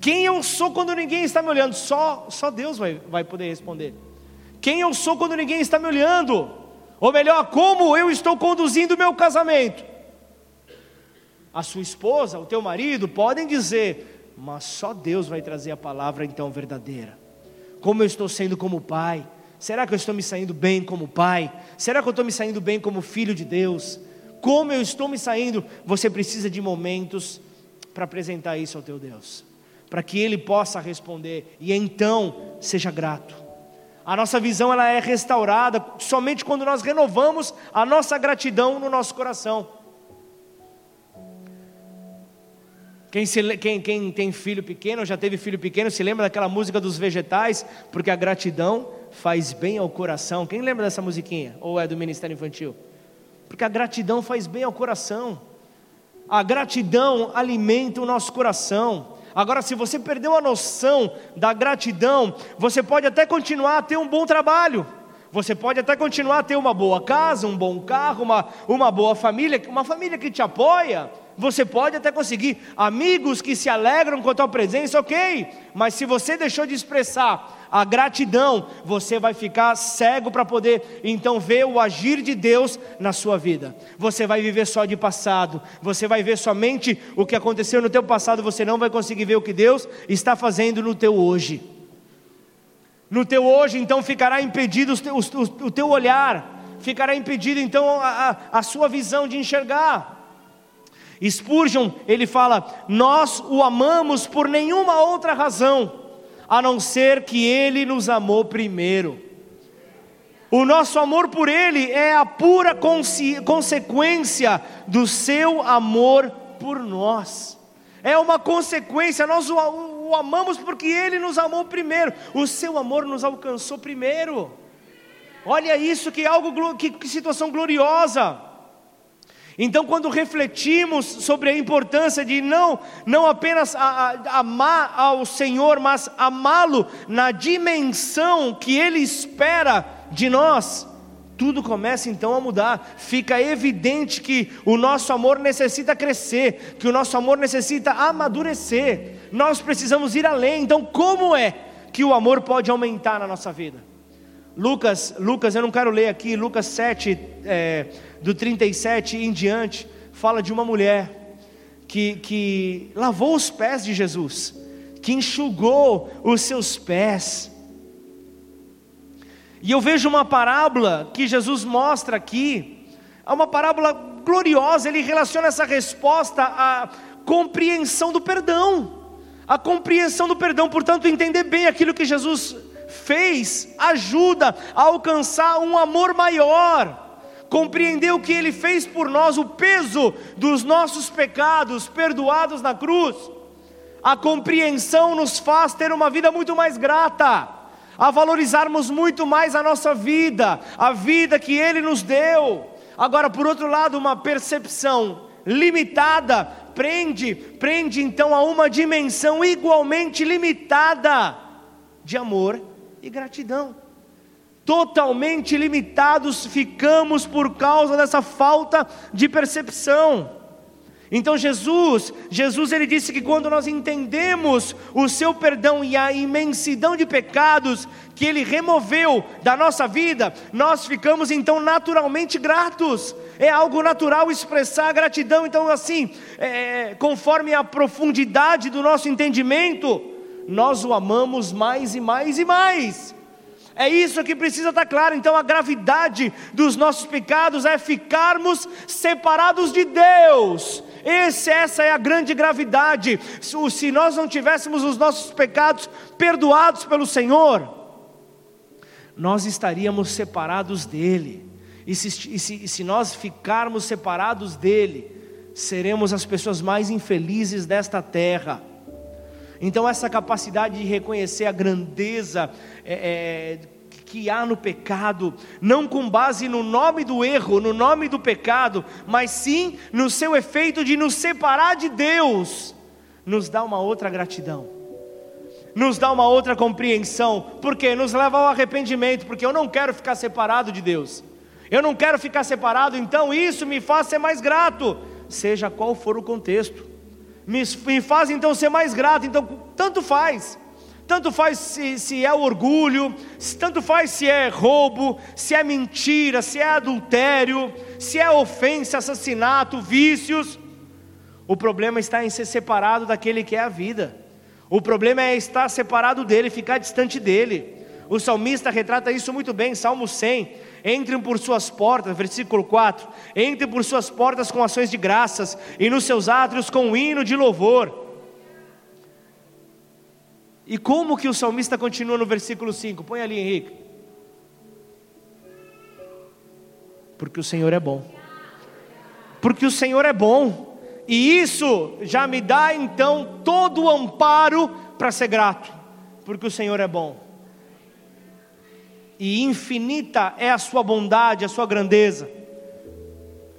Quem eu sou quando ninguém está me olhando? Só, só Deus vai, vai poder responder. Quem eu sou quando ninguém está me olhando? Ou melhor, como eu estou conduzindo o meu casamento? A sua esposa, o teu marido podem dizer, mas só Deus vai trazer a palavra então verdadeira. Como eu estou sendo como pai? Será que eu estou me saindo bem como pai? Será que eu estou me saindo bem como filho de Deus? Como eu estou me saindo? Você precisa de momentos para apresentar isso ao teu Deus, para que Ele possa responder e então seja grato. A nossa visão ela é restaurada somente quando nós renovamos a nossa gratidão no nosso coração. Quem, se, quem, quem tem filho pequeno, já teve filho pequeno, se lembra daquela música dos vegetais? Porque a gratidão faz bem ao coração. Quem lembra dessa musiquinha? Ou é do Ministério Infantil? Porque a gratidão faz bem ao coração. A gratidão alimenta o nosso coração. Agora, se você perdeu a noção da gratidão, você pode até continuar a ter um bom trabalho. Você pode até continuar a ter uma boa casa, um bom carro, uma, uma boa família, uma família que te apoia, você pode até conseguir amigos que se alegram com a tua presença, ok, mas se você deixou de expressar a gratidão, você vai ficar cego para poder então ver o agir de Deus na sua vida. Você vai viver só de passado, você vai ver somente o que aconteceu no teu passado, você não vai conseguir ver o que Deus está fazendo no teu hoje. No teu hoje, então, ficará impedido o, teu olhar, ficará impedido então a, a, a sua visão de enxergar. Spurgeon, ele fala: Nós o amamos por nenhuma outra razão, a não ser que ele nos amou primeiro. O nosso amor por ele é a pura consequência do seu amor por nós. É uma consequência, nós o, o amamos porque ele nos amou primeiro. O seu amor nos alcançou primeiro. Olha isso, que algo que, que situação gloriosa. Então, quando refletimos sobre a importância de não, não apenas a, a, amar ao Senhor, mas amá-lo na dimensão que Ele espera de nós, tudo começa então a mudar. Fica evidente que o nosso amor necessita crescer, que o nosso amor necessita amadurecer. Nós precisamos ir além. Então, como é que o amor pode aumentar na nossa vida? Lucas, Lucas, eu não quero ler aqui, Lucas 7, é, do 37 em diante, fala de uma mulher que, que lavou os pés de Jesus, que enxugou os seus pés. E eu vejo uma parábola que Jesus mostra aqui, é uma parábola gloriosa, ele relaciona essa resposta à compreensão do perdão. A compreensão do perdão, portanto, entender bem aquilo que Jesus fez ajuda a alcançar um amor maior. Compreender o que ele fez por nós, o peso dos nossos pecados perdoados na cruz. A compreensão nos faz ter uma vida muito mais grata, a valorizarmos muito mais a nossa vida, a vida que ele nos deu. Agora, por outro lado, uma percepção limitada prende, prende então a uma dimensão igualmente limitada de amor e gratidão. Totalmente limitados ficamos por causa dessa falta de percepção. Então Jesus, Jesus ele disse que quando nós entendemos o seu perdão e a imensidão de pecados que ele removeu da nossa vida, nós ficamos então naturalmente gratos. É algo natural expressar gratidão. Então assim, é, conforme a profundidade do nosso entendimento, nós o amamos mais e mais e mais. É isso que precisa estar claro. Então, a gravidade dos nossos pecados é ficarmos separados de Deus. Esse, essa é a grande gravidade. Se nós não tivéssemos os nossos pecados perdoados pelo Senhor, nós estaríamos separados dEle. E se, e se, e se nós ficarmos separados dEle, seremos as pessoas mais infelizes desta terra. Então, essa capacidade de reconhecer a grandeza é, é, que há no pecado, não com base no nome do erro, no nome do pecado, mas sim no seu efeito de nos separar de Deus, nos dá uma outra gratidão, nos dá uma outra compreensão, porque nos leva ao arrependimento, porque eu não quero ficar separado de Deus, eu não quero ficar separado, então isso me faz ser mais grato, seja qual for o contexto. Me, me faz então ser mais grato. Então, tanto faz. Tanto faz se, se é orgulho, tanto faz se é roubo, se é mentira, se é adultério, se é ofensa, assassinato, vícios. O problema está em ser separado daquele que é a vida. O problema é estar separado dele, ficar distante dele. O salmista retrata isso muito bem, Salmo 100. Entrem por suas portas, versículo 4. Entrem por suas portas com ações de graças e nos seus átrios com um hino de louvor. E como que o salmista continua no versículo 5? Põe ali, Henrique. Porque o Senhor é bom. Porque o Senhor é bom. E isso já me dá então todo o amparo para ser grato. Porque o Senhor é bom. E infinita é a sua bondade, a sua grandeza.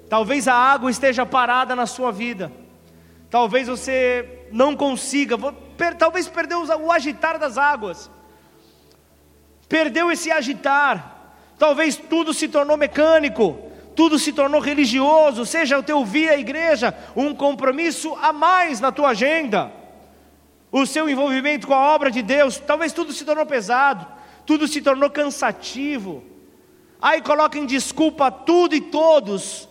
Talvez a água esteja parada na sua vida. Talvez você não consiga, talvez perdeu o agitar das águas, perdeu esse agitar, talvez tudo se tornou mecânico, tudo se tornou religioso, seja o teu via igreja um compromisso a mais na tua agenda, o seu envolvimento com a obra de Deus, talvez tudo se tornou pesado, tudo se tornou cansativo, aí coloca em desculpa tudo e todos,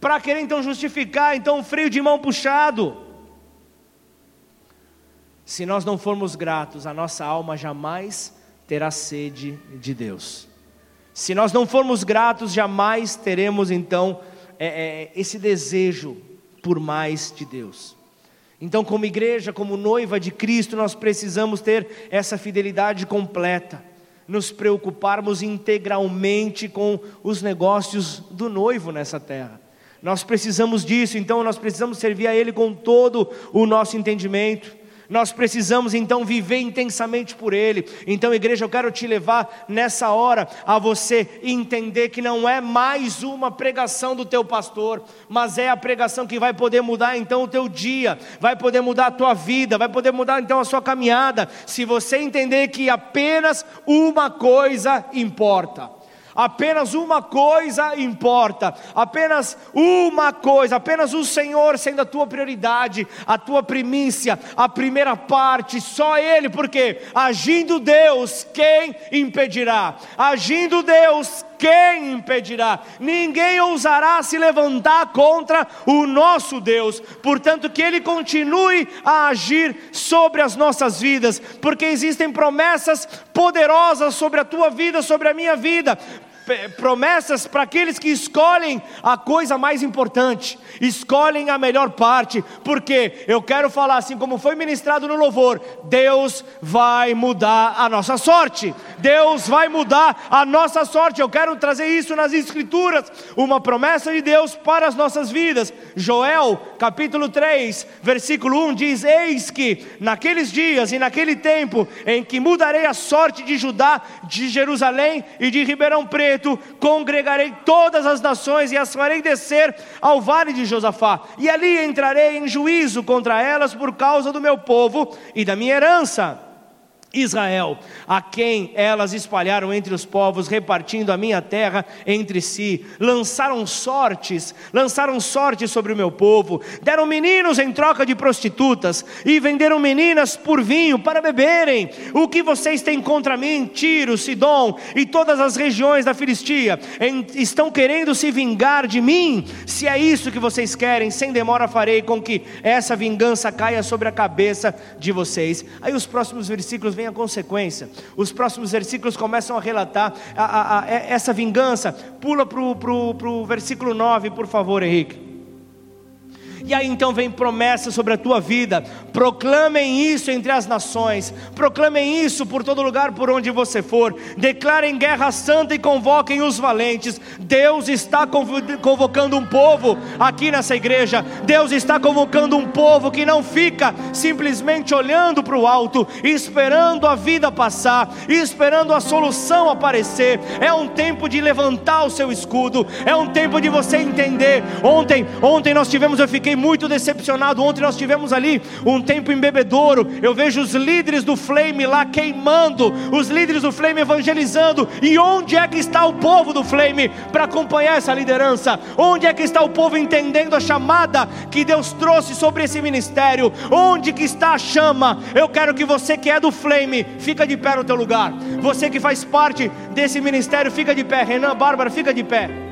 para querer então justificar então o freio de mão puxado, se nós não formos gratos, a nossa alma jamais terá sede de Deus. Se nós não formos gratos, jamais teremos então é, é, esse desejo por mais de Deus. Então, como igreja, como noiva de Cristo, nós precisamos ter essa fidelidade completa, nos preocuparmos integralmente com os negócios do noivo nessa terra. Nós precisamos disso, então nós precisamos servir a Ele com todo o nosso entendimento nós precisamos então viver intensamente por Ele. Então, igreja, eu quero te levar nessa hora a você entender que não é mais uma pregação do teu pastor, mas é a pregação que vai poder mudar então o teu dia, vai poder mudar a tua vida, vai poder mudar então a sua caminhada, se você entender que apenas uma coisa importa. Apenas uma coisa importa, apenas uma coisa, apenas o Senhor sendo a tua prioridade, a tua primícia, a primeira parte, só Ele, porque agindo Deus, quem impedirá? Agindo Deus, quem impedirá? Ninguém ousará se levantar contra o nosso Deus. Portanto, que Ele continue a agir sobre as nossas vidas, porque existem promessas poderosas sobre a tua vida, sobre a minha vida promessas para aqueles que escolhem a coisa mais importante, escolhem a melhor parte, porque eu quero falar assim como foi ministrado no louvor: Deus vai mudar a nossa sorte, Deus vai mudar a nossa sorte. Eu quero trazer isso nas Escrituras, uma promessa de Deus para as nossas vidas. Joel, capítulo 3, versículo 1 diz: Eis que naqueles dias e naquele tempo em que mudarei a sorte de Judá, de Jerusalém e de Ribeirão Preto congregarei todas as nações e as farei descer ao vale de Josafá, e ali entrarei em juízo contra elas por causa do meu povo e da minha herança. Israel, a quem elas espalharam entre os povos, repartindo a minha terra entre si, lançaram sortes, lançaram sortes sobre o meu povo, deram meninos em troca de prostitutas e venderam meninas por vinho para beberem. O que vocês têm contra mim, Tiro, Sidom e todas as regiões da Filistia, estão querendo se vingar de mim? Se é isso que vocês querem, sem demora farei com que essa vingança caia sobre a cabeça de vocês. Aí os próximos versículos vêm a consequência. Os próximos versículos começam a relatar a, a, a, essa vingança. Pula para o versículo 9, por favor, Henrique. E aí então vem promessa sobre a tua vida. Proclamem isso entre as nações. Proclamem isso por todo lugar por onde você for. Declarem guerra santa e convoquem os valentes. Deus está convocando um povo aqui nessa igreja. Deus está convocando um povo que não fica simplesmente olhando para o alto, esperando a vida passar, esperando a solução aparecer. É um tempo de levantar o seu escudo. É um tempo de você entender. Ontem, ontem nós tivemos, eu fiquei muito decepcionado. Ontem nós tivemos ali um tempo em bebedouro. Eu vejo os líderes do Flame lá queimando, os líderes do Flame evangelizando. E onde é que está o povo do Flame para acompanhar essa liderança? Onde é que está o povo entendendo a chamada que Deus trouxe sobre esse ministério? Onde que está a chama? Eu quero que você que é do Flame, fica de pé no teu lugar. Você que faz parte desse ministério, fica de pé. Renan, Bárbara, fica de pé.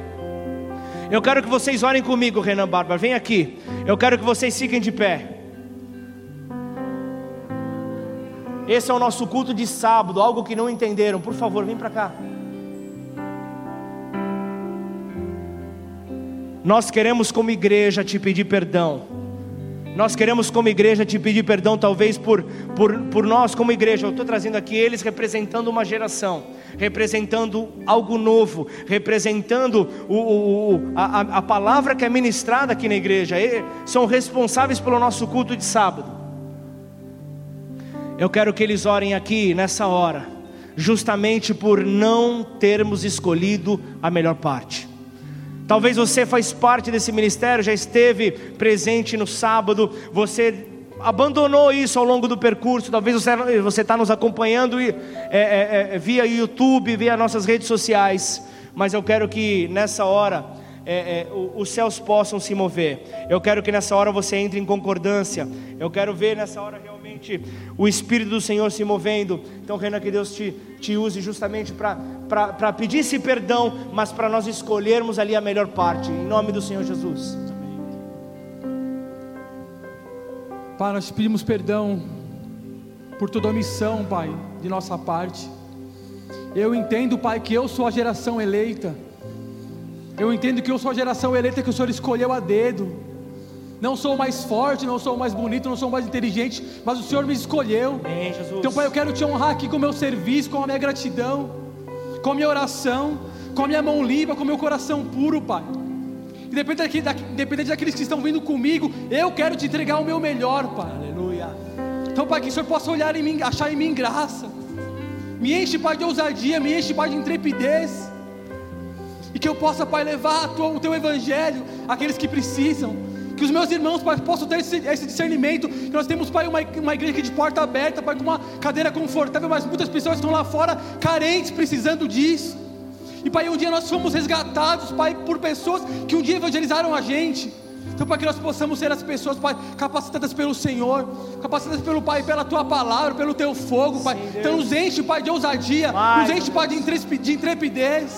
Eu quero que vocês orem comigo, Renan Bárbara. Vem aqui. Eu quero que vocês fiquem de pé. Esse é o nosso culto de sábado, algo que não entenderam. Por favor, vem para cá. Nós queremos, como igreja, te pedir perdão. Nós queremos, como igreja, te pedir perdão, talvez por, por, por nós, como igreja. Eu estou trazendo aqui eles representando uma geração, representando algo novo, representando o, o, a, a palavra que é ministrada aqui na igreja. São responsáveis pelo nosso culto de sábado. Eu quero que eles orem aqui nessa hora, justamente por não termos escolhido a melhor parte. Talvez você faz parte desse ministério, já esteve presente no sábado, você abandonou isso ao longo do percurso, talvez você está nos acompanhando é, é, é, via YouTube, via nossas redes sociais, mas eu quero que nessa hora é, é, os céus possam se mover, eu quero que nessa hora você entre em concordância, eu quero ver nessa hora realmente o Espírito do Senhor se movendo, então Renan, que Deus te, te use justamente para pedir esse perdão, mas para nós escolhermos ali a melhor parte, em nome do Senhor Jesus. Pai, nós te pedimos perdão por toda omissão, Pai, de nossa parte. Eu entendo, Pai, que eu sou a geração eleita. Eu entendo que eu sou a geração eleita que o Senhor escolheu a dedo. Não sou mais forte, não sou mais bonito, não sou mais inteligente, mas o Senhor me escolheu. Amém. Então, Pai, eu quero te honrar aqui com o meu serviço, com a minha gratidão, com a minha oração, com a minha mão limpa, com o meu coração puro, Pai. Independente, independente daqueles que estão vindo comigo, eu quero te entregar o meu melhor, Pai. Aleluia. Então, Pai, que o Senhor possa olhar em mim, achar em mim graça. Me enche, Pai, de ousadia, me enche, Pai, de intrepidez. E que eu possa, Pai, levar o teu evangelho àqueles que precisam. Que os meus irmãos, Pai, possam ter esse, esse discernimento. Que nós temos, Pai, uma, uma igreja aqui de porta aberta, Pai, com uma cadeira confortável, mas muitas pessoas estão lá fora carentes, precisando disso. E, Pai, um dia nós fomos resgatados, Pai, por pessoas que um dia evangelizaram a gente. Então, para que nós possamos ser as pessoas, Pai, capacitadas pelo Senhor, capacitadas pelo Pai, pela Tua palavra, pelo Teu fogo, Pai. Sim, então, nos enche, Pai, de ousadia, nos enche, Pai, de intrepidez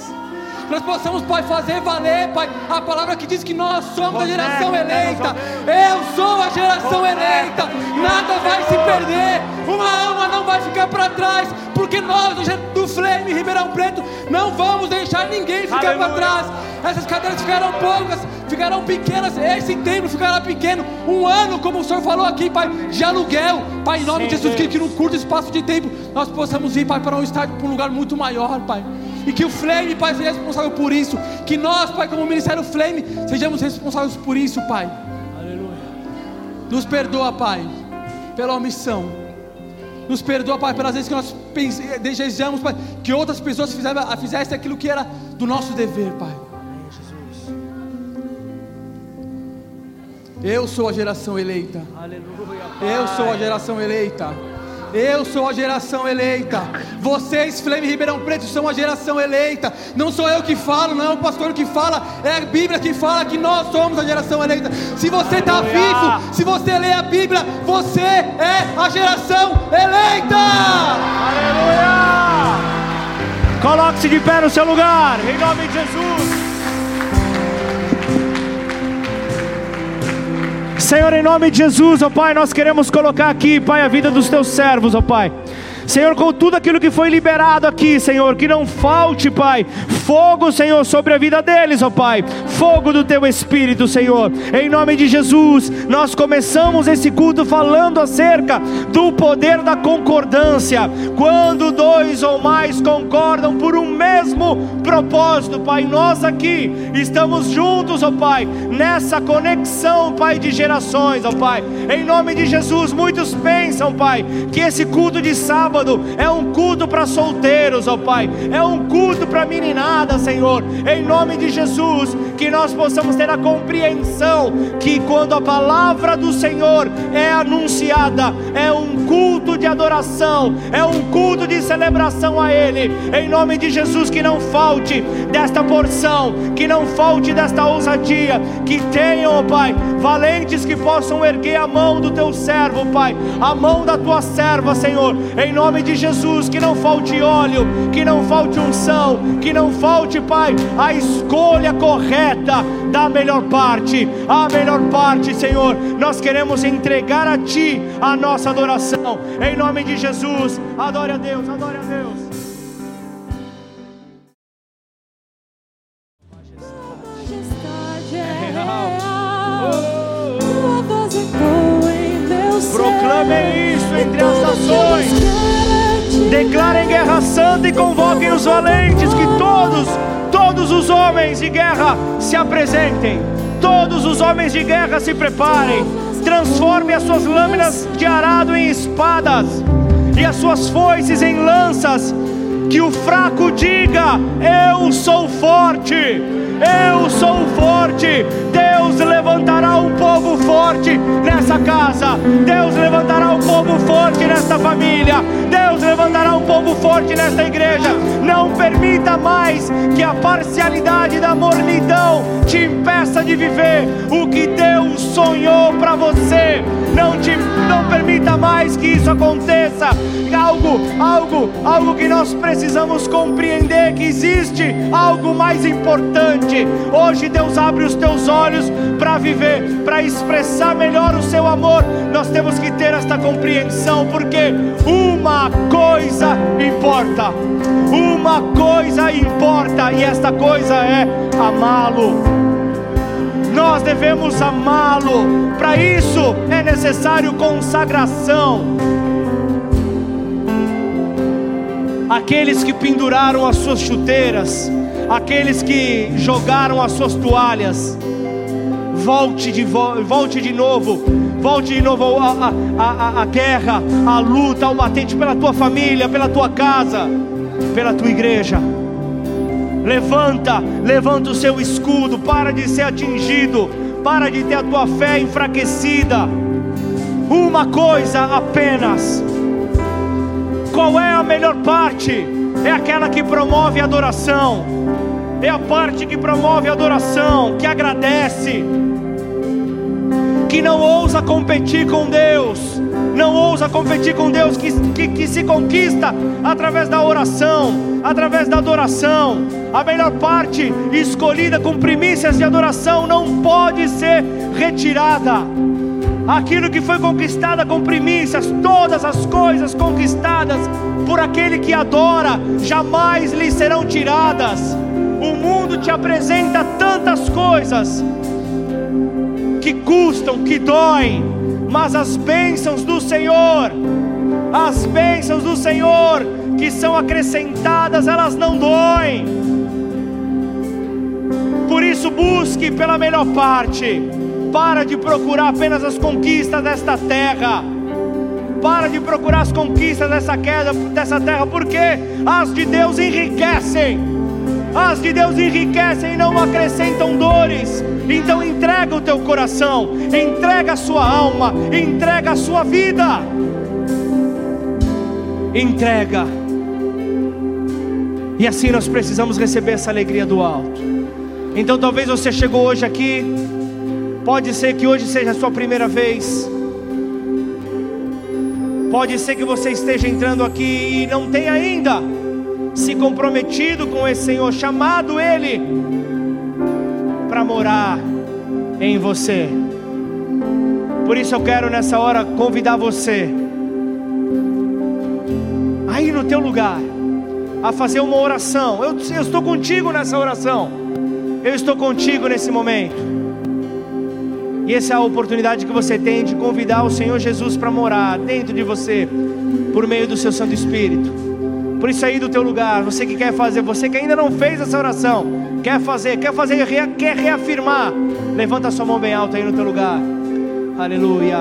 nós possamos, Pai, fazer valer, Pai, a palavra que diz que nós somos a geração eleita. Eu sou a geração eleita. Nada vai se perder, uma alma não vai ficar para trás, porque nós, do Flame Ribeirão Preto, não vamos deixar ninguém ficar para trás. Essas cadeiras ficarão poucas, ficarão pequenas, esse templo ficará pequeno. Um ano, como o Senhor falou aqui, Pai, de aluguel. Pai, em nome Sim, de Jesus, que, que num curto espaço de tempo nós possamos ir, Pai, para um estádio, para um lugar muito maior, Pai e que o Flame, Pai, seja responsável por isso. Que nós, Pai, como Ministério Flame, sejamos responsáveis por isso, Pai. Aleluia. Nos perdoa, Pai, pela omissão. Nos perdoa, Pai, pelas vezes que nós desejamos, Pai, que outras pessoas fizessem aquilo que era do nosso dever, Pai. Eu sou a geração eleita. Aleluia. Eu sou a geração eleita. Eu sou a geração eleita. Vocês, Flame Ribeirão Preto, são a geração eleita. Não sou eu que falo, não é o pastor que fala, é a Bíblia que fala que nós somos a geração eleita. Se você está vivo, se você lê a Bíblia, você é a geração eleita. Aleluia! Coloque-se de pé no seu lugar, em nome de Jesus. Senhor, em nome de Jesus, ó Pai, nós queremos colocar aqui, Pai, a vida dos teus servos, ó Pai. Senhor, com tudo aquilo que foi liberado aqui, Senhor, que não falte, Pai, fogo, Senhor, sobre a vida deles, ó Pai, fogo do Teu Espírito, Senhor, em nome de Jesus, nós começamos esse culto falando acerca do poder da concordância, quando dois ou mais concordam por um mesmo propósito, Pai. Nós aqui estamos juntos, ó Pai, nessa conexão, Pai, de gerações, ó Pai. Em nome de Jesus, muitos pensam, Pai, que esse culto de sábado é um culto para solteiros, ó Pai, é um culto para meninada, Senhor. Em nome de Jesus, que nós possamos ter a compreensão que quando a palavra do Senhor é anunciada, é um culto de adoração, é um culto de celebração a Ele. Em nome de Jesus, que não falte desta porção, que não falte desta ousadia, que tenham, ó Pai, valentes que possam erguer a mão do teu servo, Pai, a mão da tua serva, Senhor. Em nome de Jesus, que não falte óleo, que não falte unção, que não falte, Pai, a escolha correta da melhor parte, a melhor parte, Senhor. Nós queremos entregar a Ti a nossa adoração, em nome de Jesus. Adore a Deus, adore a Deus. Proclamem isso entre as nações. Declarem guerra santa e convoquem os valentes, que homens de guerra se apresentem. Todos os homens de guerra se preparem. Transforme as suas lâminas de arado em espadas e as suas foices em lanças. Que o fraco diga: Eu sou forte. Eu sou forte. Deus levantará um povo forte nessa casa. Deus levantará um povo forte nesta família. Deus levantará um povo forte nesta igreja. Não permita mais que a parcialidade da mornidão te impeça de viver o que Deus sonhou para você. Não te não permita mais que isso aconteça. Algo, algo, algo que nós precisamos compreender que existe algo mais importante. Hoje Deus abre os teus olhos para viver, para expressar melhor o seu amor. Nós temos que ter esta compreensão, porque uma coisa importa. Uma coisa importa e esta coisa é amá-lo. Nós devemos amá-lo. Para isso é necessário consagração. Aqueles que penduraram as suas chuteiras, aqueles que jogaram as suas toalhas, volte de, vo volte de novo, volte de novo a, a, a, a guerra, a luta, ao batente pela tua família, pela tua casa, pela tua igreja. Levanta, levanta o seu escudo, para de ser atingido, para de ter a tua fé enfraquecida. Uma coisa apenas. Qual é a melhor parte? É aquela que promove a adoração. É a parte que promove a adoração, que agradece, que não ousa competir com Deus, não ousa competir com Deus, que, que, que se conquista através da oração, através da adoração. A melhor parte, escolhida com primícias de adoração, não pode ser retirada. Aquilo que foi conquistada com primícias, todas as coisas conquistadas por aquele que adora, jamais lhe serão tiradas. O mundo te apresenta tantas coisas que custam, que doem, mas as bênçãos do Senhor, as bênçãos do Senhor que são acrescentadas, elas não doem. Por isso, busque pela melhor parte. Para de procurar apenas as conquistas desta terra. Para de procurar as conquistas dessa queda, dessa terra, porque as de Deus enriquecem. As de Deus enriquecem e não acrescentam dores. Então entrega o teu coração, entrega a sua alma, entrega a sua vida. Entrega. E assim nós precisamos receber essa alegria do alto. Então talvez você chegou hoje aqui, pode ser que hoje seja a sua primeira vez. Pode ser que você esteja entrando aqui e não tenha ainda se comprometido com esse Senhor, chamado Ele para morar em você. Por isso eu quero nessa hora convidar você aí no teu lugar a fazer uma oração. Eu, eu estou contigo nessa oração. Eu estou contigo nesse momento. E essa é a oportunidade que você tem de convidar o Senhor Jesus para morar dentro de você por meio do seu Santo Espírito. Por isso aí do teu lugar, você que quer fazer, você que ainda não fez essa oração, quer fazer, quer fazer, quer reafirmar, levanta a sua mão bem alta aí no teu lugar. Aleluia.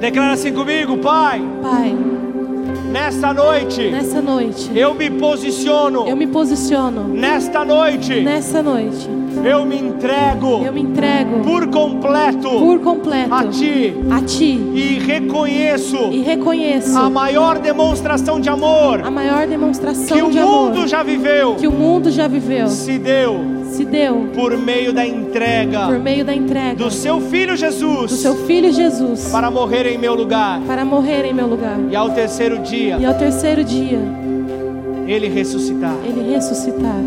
Declara assim comigo, Pai, Pai, nesta noite nessa noite, eu me posiciono. eu me posiciono. Nesta noite Nessa noite, eu me entrego eu me entrego por completo por completo a Ti a Ti e reconheço e reconheço a maior demonstração de amor a maior demonstração que o de amor mundo já viveu que o mundo já viveu, se deu se deu por meio da entrega por meio da entrega do Seu Filho Jesus do Seu Filho Jesus para morrer em meu lugar para morrer em meu lugar. e ao terceiro dia E ao terceiro dia, Ele ressuscitar. Ele ressuscitar.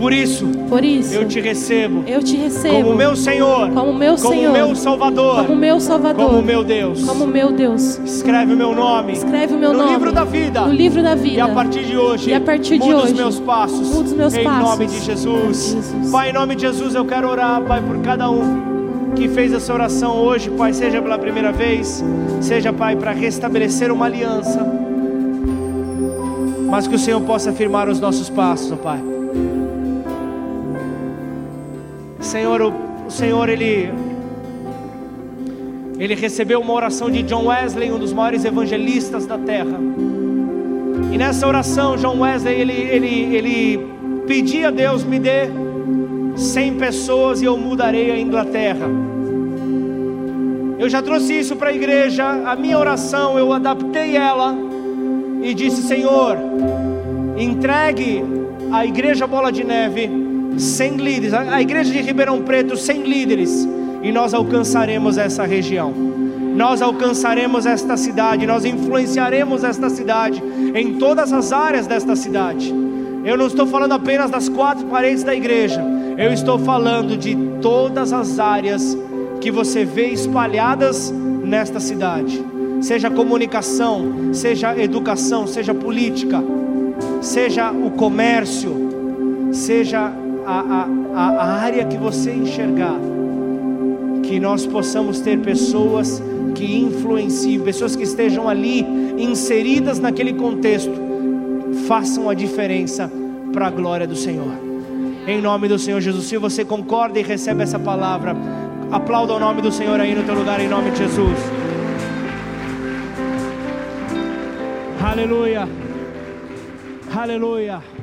Por isso Por isso, eu te recebo eu te recebo como meu Senhor, como meu como Senhor, meu Salvador, como meu Salvador, como meu Deus. como meu Deus. Escreve o meu nome Escreve o meu no nome livro da vida. no livro da vida. E a partir de hoje, E a partir de muda os hoje, meus passos. muda os meus em passos. nome de Jesus. Jesus. Pai, em nome de Jesus, eu quero orar, Pai, por cada um que fez essa oração hoje, Pai, seja pela primeira vez, seja, Pai, para restabelecer uma aliança. Mas que o Senhor possa firmar os nossos passos, ó Pai. Senhor, o, o Senhor, Ele ele recebeu uma oração de John Wesley, um dos maiores evangelistas da terra. E nessa oração, John Wesley, ele, ele, ele pedia a Deus, me dê 100 pessoas e eu mudarei a Inglaterra. Eu já trouxe isso para a igreja, a minha oração, eu adaptei ela e disse, Senhor, entregue a igreja Bola de Neve 100 líderes, a igreja de Ribeirão Preto 100 líderes e nós alcançaremos essa região. Nós alcançaremos esta cidade, nós influenciaremos esta cidade em todas as áreas desta cidade. Eu não estou falando apenas das quatro paredes da igreja, eu estou falando de todas as áreas que você vê espalhadas nesta cidade. Seja comunicação, seja educação, seja política, seja o comércio, seja a, a, a área que você enxergar, que nós possamos ter pessoas que influenciem, pessoas que estejam ali inseridas naquele contexto, façam a diferença para a glória do Senhor. Em nome do Senhor Jesus, se você concorda e recebe essa palavra, aplauda o nome do Senhor aí no teu lugar, em nome de Jesus. Aleluia. Aleluia.